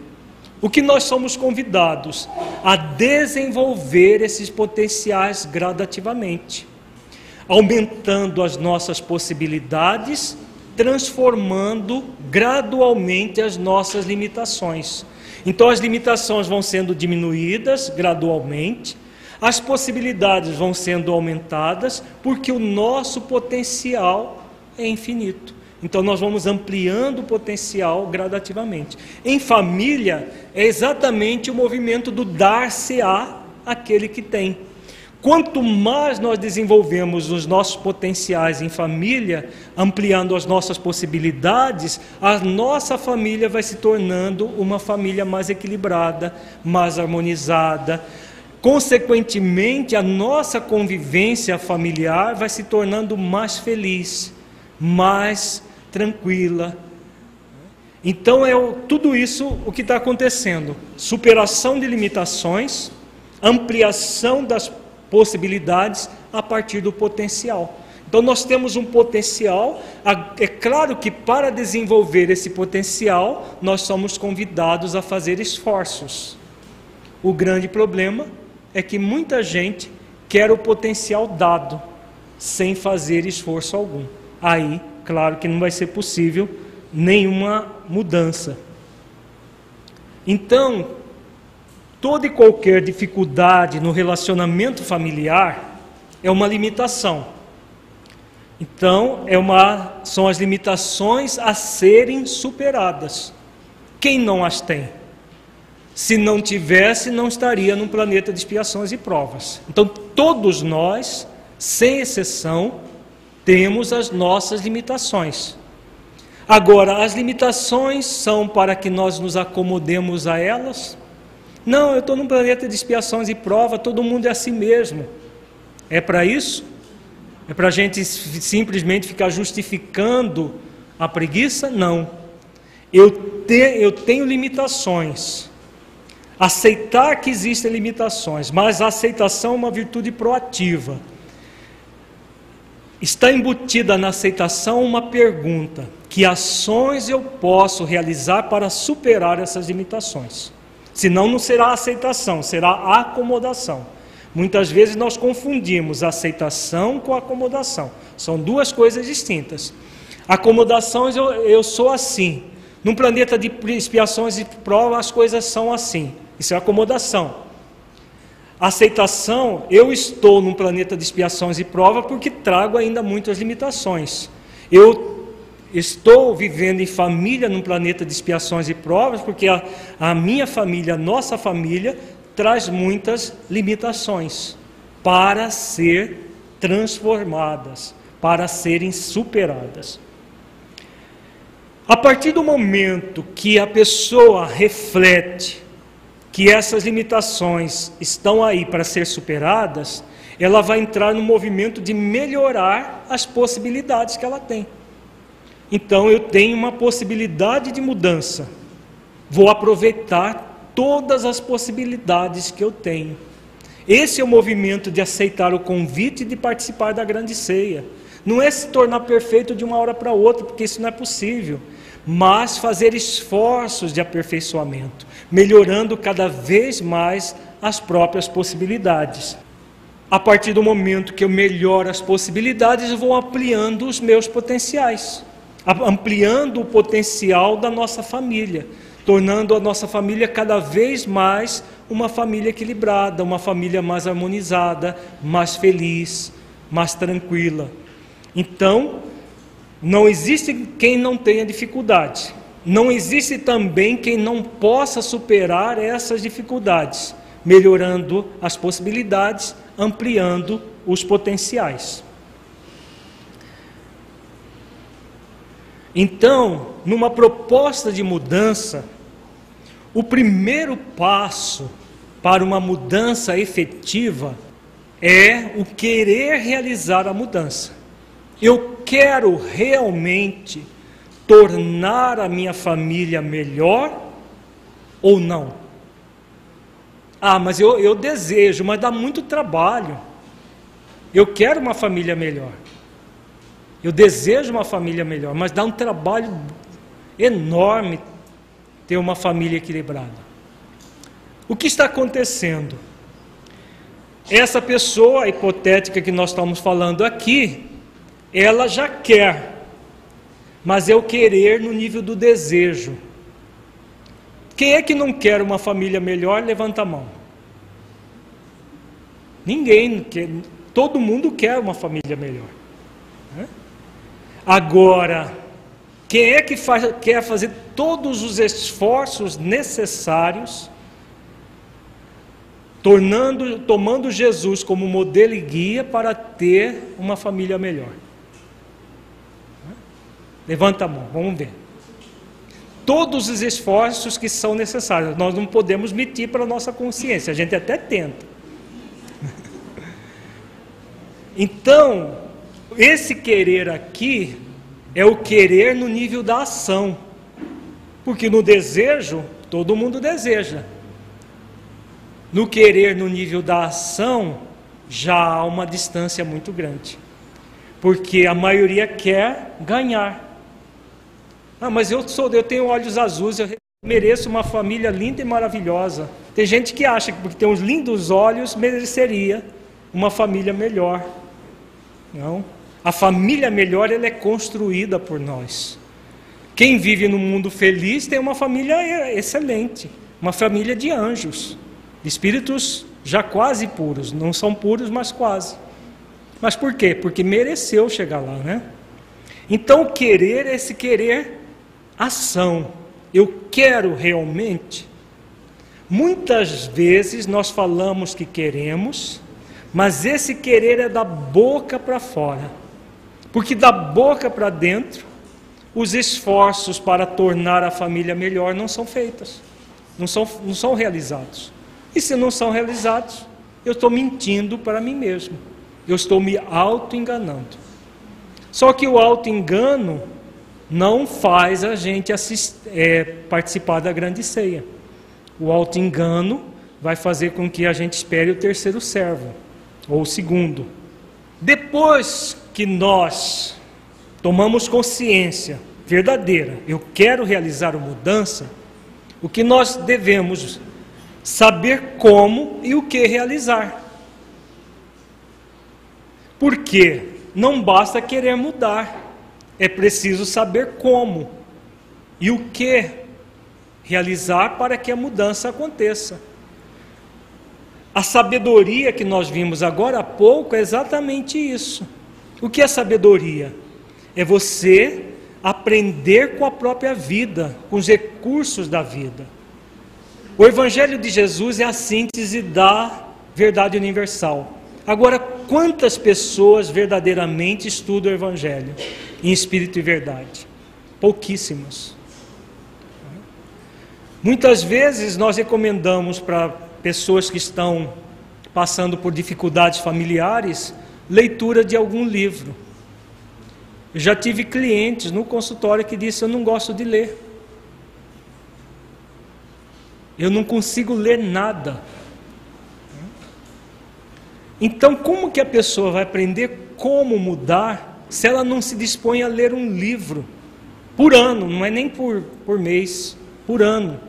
o que nós somos convidados a desenvolver esses potenciais gradativamente, aumentando as nossas possibilidades, transformando gradualmente as nossas limitações. Então as limitações vão sendo diminuídas gradualmente, as possibilidades vão sendo aumentadas, porque o nosso potencial é infinito. Então nós vamos ampliando o potencial gradativamente. Em família é exatamente o movimento do dar-se-á aquele que tem. Quanto mais nós desenvolvemos os nossos potenciais em família, ampliando as nossas possibilidades, a nossa família vai se tornando uma família mais equilibrada, mais harmonizada. Consequentemente, a nossa convivência familiar vai se tornando mais feliz, mais tranquila. Então é tudo isso o que está acontecendo: superação de limitações, ampliação das possibilidades a partir do potencial. Então nós temos um potencial, é claro que para desenvolver esse potencial, nós somos convidados a fazer esforços. O grande problema é que muita gente quer o potencial dado, sem fazer esforço algum. Aí claro que não vai ser possível nenhuma mudança. Então, toda e qualquer dificuldade no relacionamento familiar é uma limitação. Então, é uma, são as limitações a serem superadas. Quem não as tem? Se não tivesse, não estaria num planeta de expiações e provas. Então, todos nós, sem exceção, temos as nossas limitações. Agora, as limitações são para que nós nos acomodemos a elas? Não, eu estou num planeta de expiações e prova, todo mundo é assim mesmo. É para isso? É para a gente simplesmente ficar justificando a preguiça? Não. Eu, te, eu tenho limitações. Aceitar que existem limitações, mas a aceitação é uma virtude proativa. Está embutida na aceitação uma pergunta: que ações eu posso realizar para superar essas limitações? Senão não será aceitação, será acomodação. Muitas vezes nós confundimos aceitação com acomodação. São duas coisas distintas. Acomodação, eu, eu sou assim. Num planeta de expiações e provas, as coisas são assim. Isso é acomodação. Aceitação, eu estou num planeta de expiações e prova porque trago ainda muitas limitações. Eu estou vivendo em família num planeta de expiações e provas porque a, a minha família, a nossa família, traz muitas limitações para ser transformadas, para serem superadas. A partir do momento que a pessoa reflete que essas limitações estão aí para ser superadas, ela vai entrar no movimento de melhorar as possibilidades que ela tem. Então eu tenho uma possibilidade de mudança. Vou aproveitar todas as possibilidades que eu tenho. Esse é o movimento de aceitar o convite de participar da grande ceia. Não é se tornar perfeito de uma hora para outra, porque isso não é possível, mas fazer esforços de aperfeiçoamento, melhorando cada vez mais as próprias possibilidades. A partir do momento que eu melhoro as possibilidades, eu vou ampliando os meus potenciais, ampliando o potencial da nossa família tornando a nossa família cada vez mais uma família equilibrada, uma família mais harmonizada, mais feliz, mais tranquila. Então, não existe quem não tenha dificuldade. Não existe também quem não possa superar essas dificuldades, melhorando as possibilidades, ampliando os potenciais. Então, numa proposta de mudança, o primeiro passo para uma mudança efetiva é o querer realizar a mudança. Eu quero realmente tornar a minha família melhor ou não? Ah, mas eu, eu desejo, mas dá muito trabalho. Eu quero uma família melhor. Eu desejo uma família melhor, mas dá um trabalho enorme ter uma família equilibrada. O que está acontecendo? Essa pessoa hipotética que nós estamos falando aqui, ela já quer, mas é o querer no nível do desejo. Quem é que não quer uma família melhor? Levanta a mão. Ninguém quer, todo mundo quer uma família melhor. Né? Agora, quem é que faz, quer fazer todos os esforços necessários, tornando, tomando Jesus como modelo e guia para ter uma família melhor? Levanta a mão, vamos ver. Todos os esforços que são necessários, nós não podemos medir para a nossa consciência, a gente até tenta. Então, esse querer aqui é o querer no nível da ação. Porque no desejo, todo mundo deseja. No querer no nível da ação, já há uma distância muito grande. Porque a maioria quer ganhar. Ah, mas eu sou, eu tenho olhos azuis, eu mereço uma família linda e maravilhosa. Tem gente que acha que porque tem uns lindos olhos mereceria uma família melhor. Não. A família melhor ela é construída por nós. Quem vive num mundo feliz tem uma família excelente, uma família de anjos, de espíritos já quase puros, não são puros, mas quase. Mas por quê? Porque mereceu chegar lá, né? Então, querer é esse querer ação. Eu quero realmente. Muitas vezes nós falamos que queremos, mas esse querer é da boca para fora. Porque da boca para dentro, os esforços para tornar a família melhor não são feitos, não são, não são realizados. E se não são realizados, eu estou mentindo para mim mesmo. Eu estou me auto-enganando. Só que o auto-engano não faz a gente assist, é, participar da grande ceia. O auto-engano vai fazer com que a gente espere o terceiro servo, ou o segundo. Depois que nós tomamos consciência verdadeira, eu quero realizar a mudança, o que nós devemos saber como e o que realizar. Porque não basta querer mudar, é preciso saber como e o que realizar para que a mudança aconteça. A sabedoria que nós vimos agora há pouco é exatamente isso. O que é sabedoria? É você aprender com a própria vida, com os recursos da vida. O Evangelho de Jesus é a síntese da verdade universal. Agora, quantas pessoas verdadeiramente estudam o Evangelho em espírito e verdade? Pouquíssimas. Muitas vezes nós recomendamos para pessoas que estão passando por dificuldades familiares leitura de algum livro. Eu já tive clientes no consultório que disse: Eu não gosto de ler. Eu não consigo ler nada. Então, como que a pessoa vai aprender como mudar se ela não se dispõe a ler um livro por ano, não é nem por, por mês, por ano?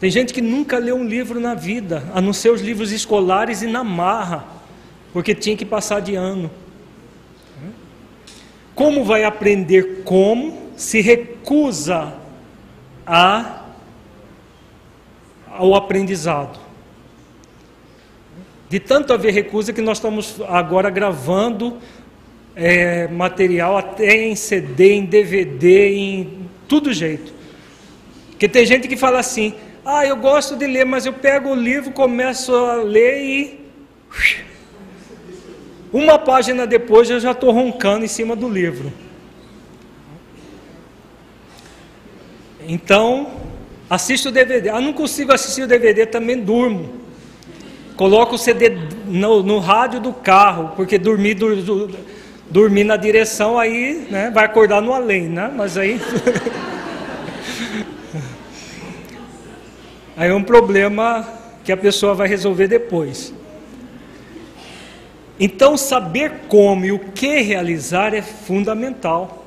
Tem gente que nunca leu um livro na vida, a não ser os livros escolares e na marra, porque tinha que passar de ano. Como vai aprender como se recusa a ao aprendizado. De tanto haver recusa que nós estamos agora gravando é, material até em CD, em DVD, em tudo jeito. Porque tem gente que fala assim: ah, eu gosto de ler, mas eu pego o livro, começo a ler e. Uma página depois eu já estou roncando em cima do livro. Então, Assisto o DVD. Ah, não consigo assistir o DVD, também durmo. Coloco o CD no, no rádio do carro, porque dormir, dur, dur, dormir na direção aí né, vai acordar no além, né? Mas aí. aí é um problema que a pessoa vai resolver depois. Então, saber como e o que realizar é fundamental.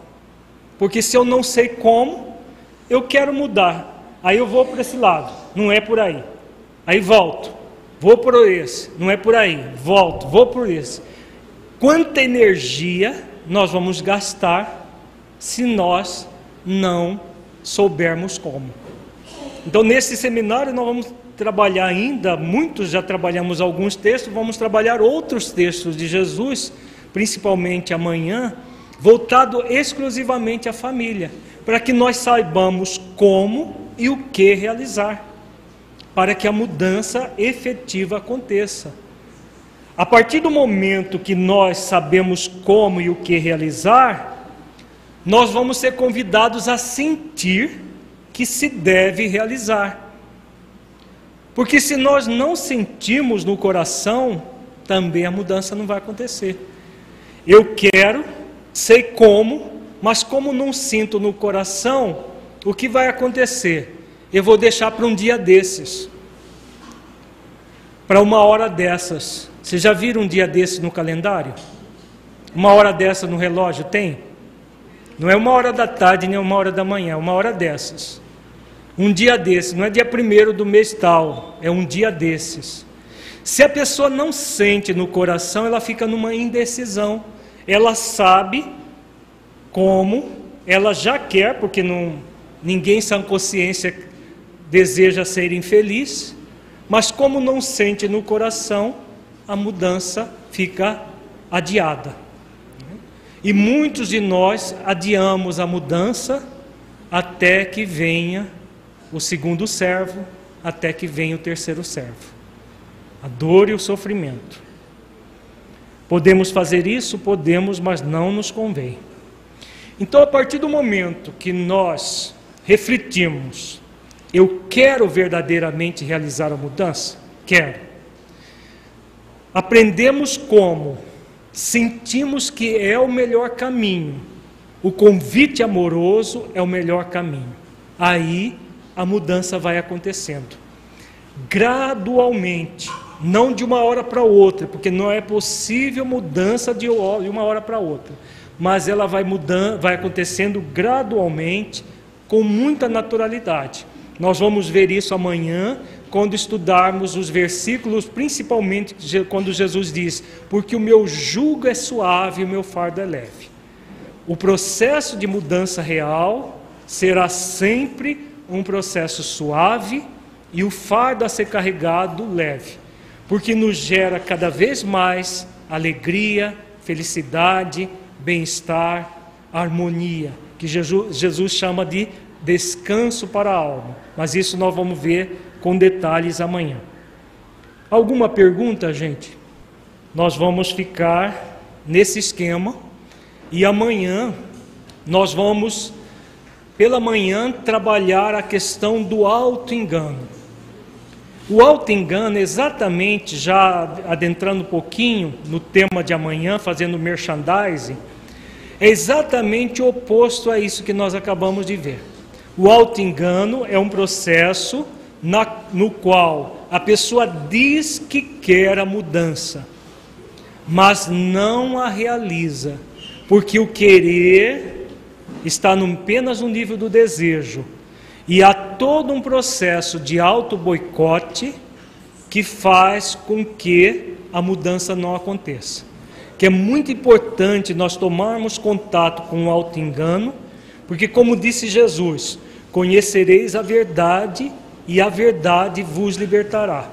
Porque se eu não sei como, eu quero mudar. Aí eu vou por esse lado, não é por aí. Aí volto, vou por esse, não é por aí. Volto, vou por esse. Quanta energia nós vamos gastar se nós não soubermos como? Então, nesse seminário, nós vamos trabalhar ainda, muitos já trabalhamos alguns textos, vamos trabalhar outros textos de Jesus, principalmente amanhã, voltado exclusivamente à família, para que nós saibamos como e o que realizar, para que a mudança efetiva aconteça. A partir do momento que nós sabemos como e o que realizar, nós vamos ser convidados a sentir que se deve realizar. Porque se nós não sentimos no coração, também a mudança não vai acontecer. Eu quero, sei como, mas como não sinto no coração, o que vai acontecer? Eu vou deixar para um dia desses, para uma hora dessas. Vocês já viram um dia desses no calendário? Uma hora dessa no relógio tem? Não é uma hora da tarde nem uma hora da manhã, é uma hora dessas. Um dia desses, não é dia primeiro do mês tal, é um dia desses. Se a pessoa não sente no coração, ela fica numa indecisão. Ela sabe como, ela já quer, porque não, Ninguém sem consciência deseja ser infeliz, mas como não sente no coração, a mudança fica adiada. E muitos de nós adiamos a mudança até que venha o segundo servo, até que venha o terceiro servo. A dor e o sofrimento. Podemos fazer isso? Podemos, mas não nos convém. Então, a partir do momento que nós refletimos Eu quero verdadeiramente realizar a mudança? Quero. Aprendemos como? Sentimos que é o melhor caminho. O convite amoroso é o melhor caminho. Aí a mudança vai acontecendo. Gradualmente, não de uma hora para outra, porque não é possível mudança de uma hora para outra, mas ela vai mudando, vai acontecendo gradualmente, com muita naturalidade. Nós vamos ver isso amanhã, quando estudarmos os versículos, principalmente quando Jesus diz: Porque o meu jugo é suave e o meu fardo é leve. O processo de mudança real será sempre um processo suave e o fardo a ser carregado leve, porque nos gera cada vez mais alegria, felicidade, bem-estar, harmonia, que Jesus, Jesus chama de descanso para a alma. Mas isso nós vamos ver com detalhes amanhã. Alguma pergunta, gente? Nós vamos ficar nesse esquema e amanhã nós vamos, pela manhã, trabalhar a questão do auto-engano. O auto-engano, exatamente, já adentrando um pouquinho no tema de amanhã, fazendo merchandising, é exatamente o oposto a isso que nós acabamos de ver. O auto-engano é um processo na, no qual a pessoa diz que quer a mudança, mas não a realiza, porque o querer está apenas no nível do desejo, e há todo um processo de auto-boicote que faz com que a mudança não aconteça. Que é muito importante nós tomarmos contato com o auto-engano, porque, como disse Jesus, conhecereis a verdade e a verdade vos libertará.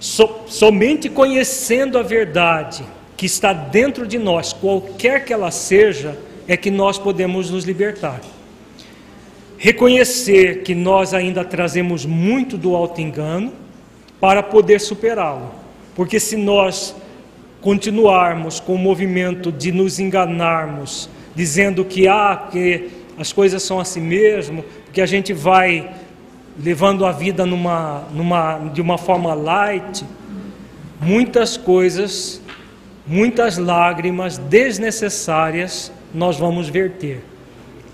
So, somente conhecendo a verdade que está dentro de nós, qualquer que ela seja, é que nós podemos nos libertar. Reconhecer que nós ainda trazemos muito do auto-engano para poder superá-lo. Porque se nós continuarmos com o movimento de nos enganarmos, dizendo que ah, que as coisas são assim mesmo, que a gente vai levando a vida numa, numa, de uma forma light, muitas coisas, muitas lágrimas desnecessárias nós vamos verter.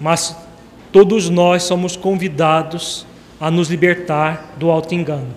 Mas todos nós somos convidados a nos libertar do auto-engano.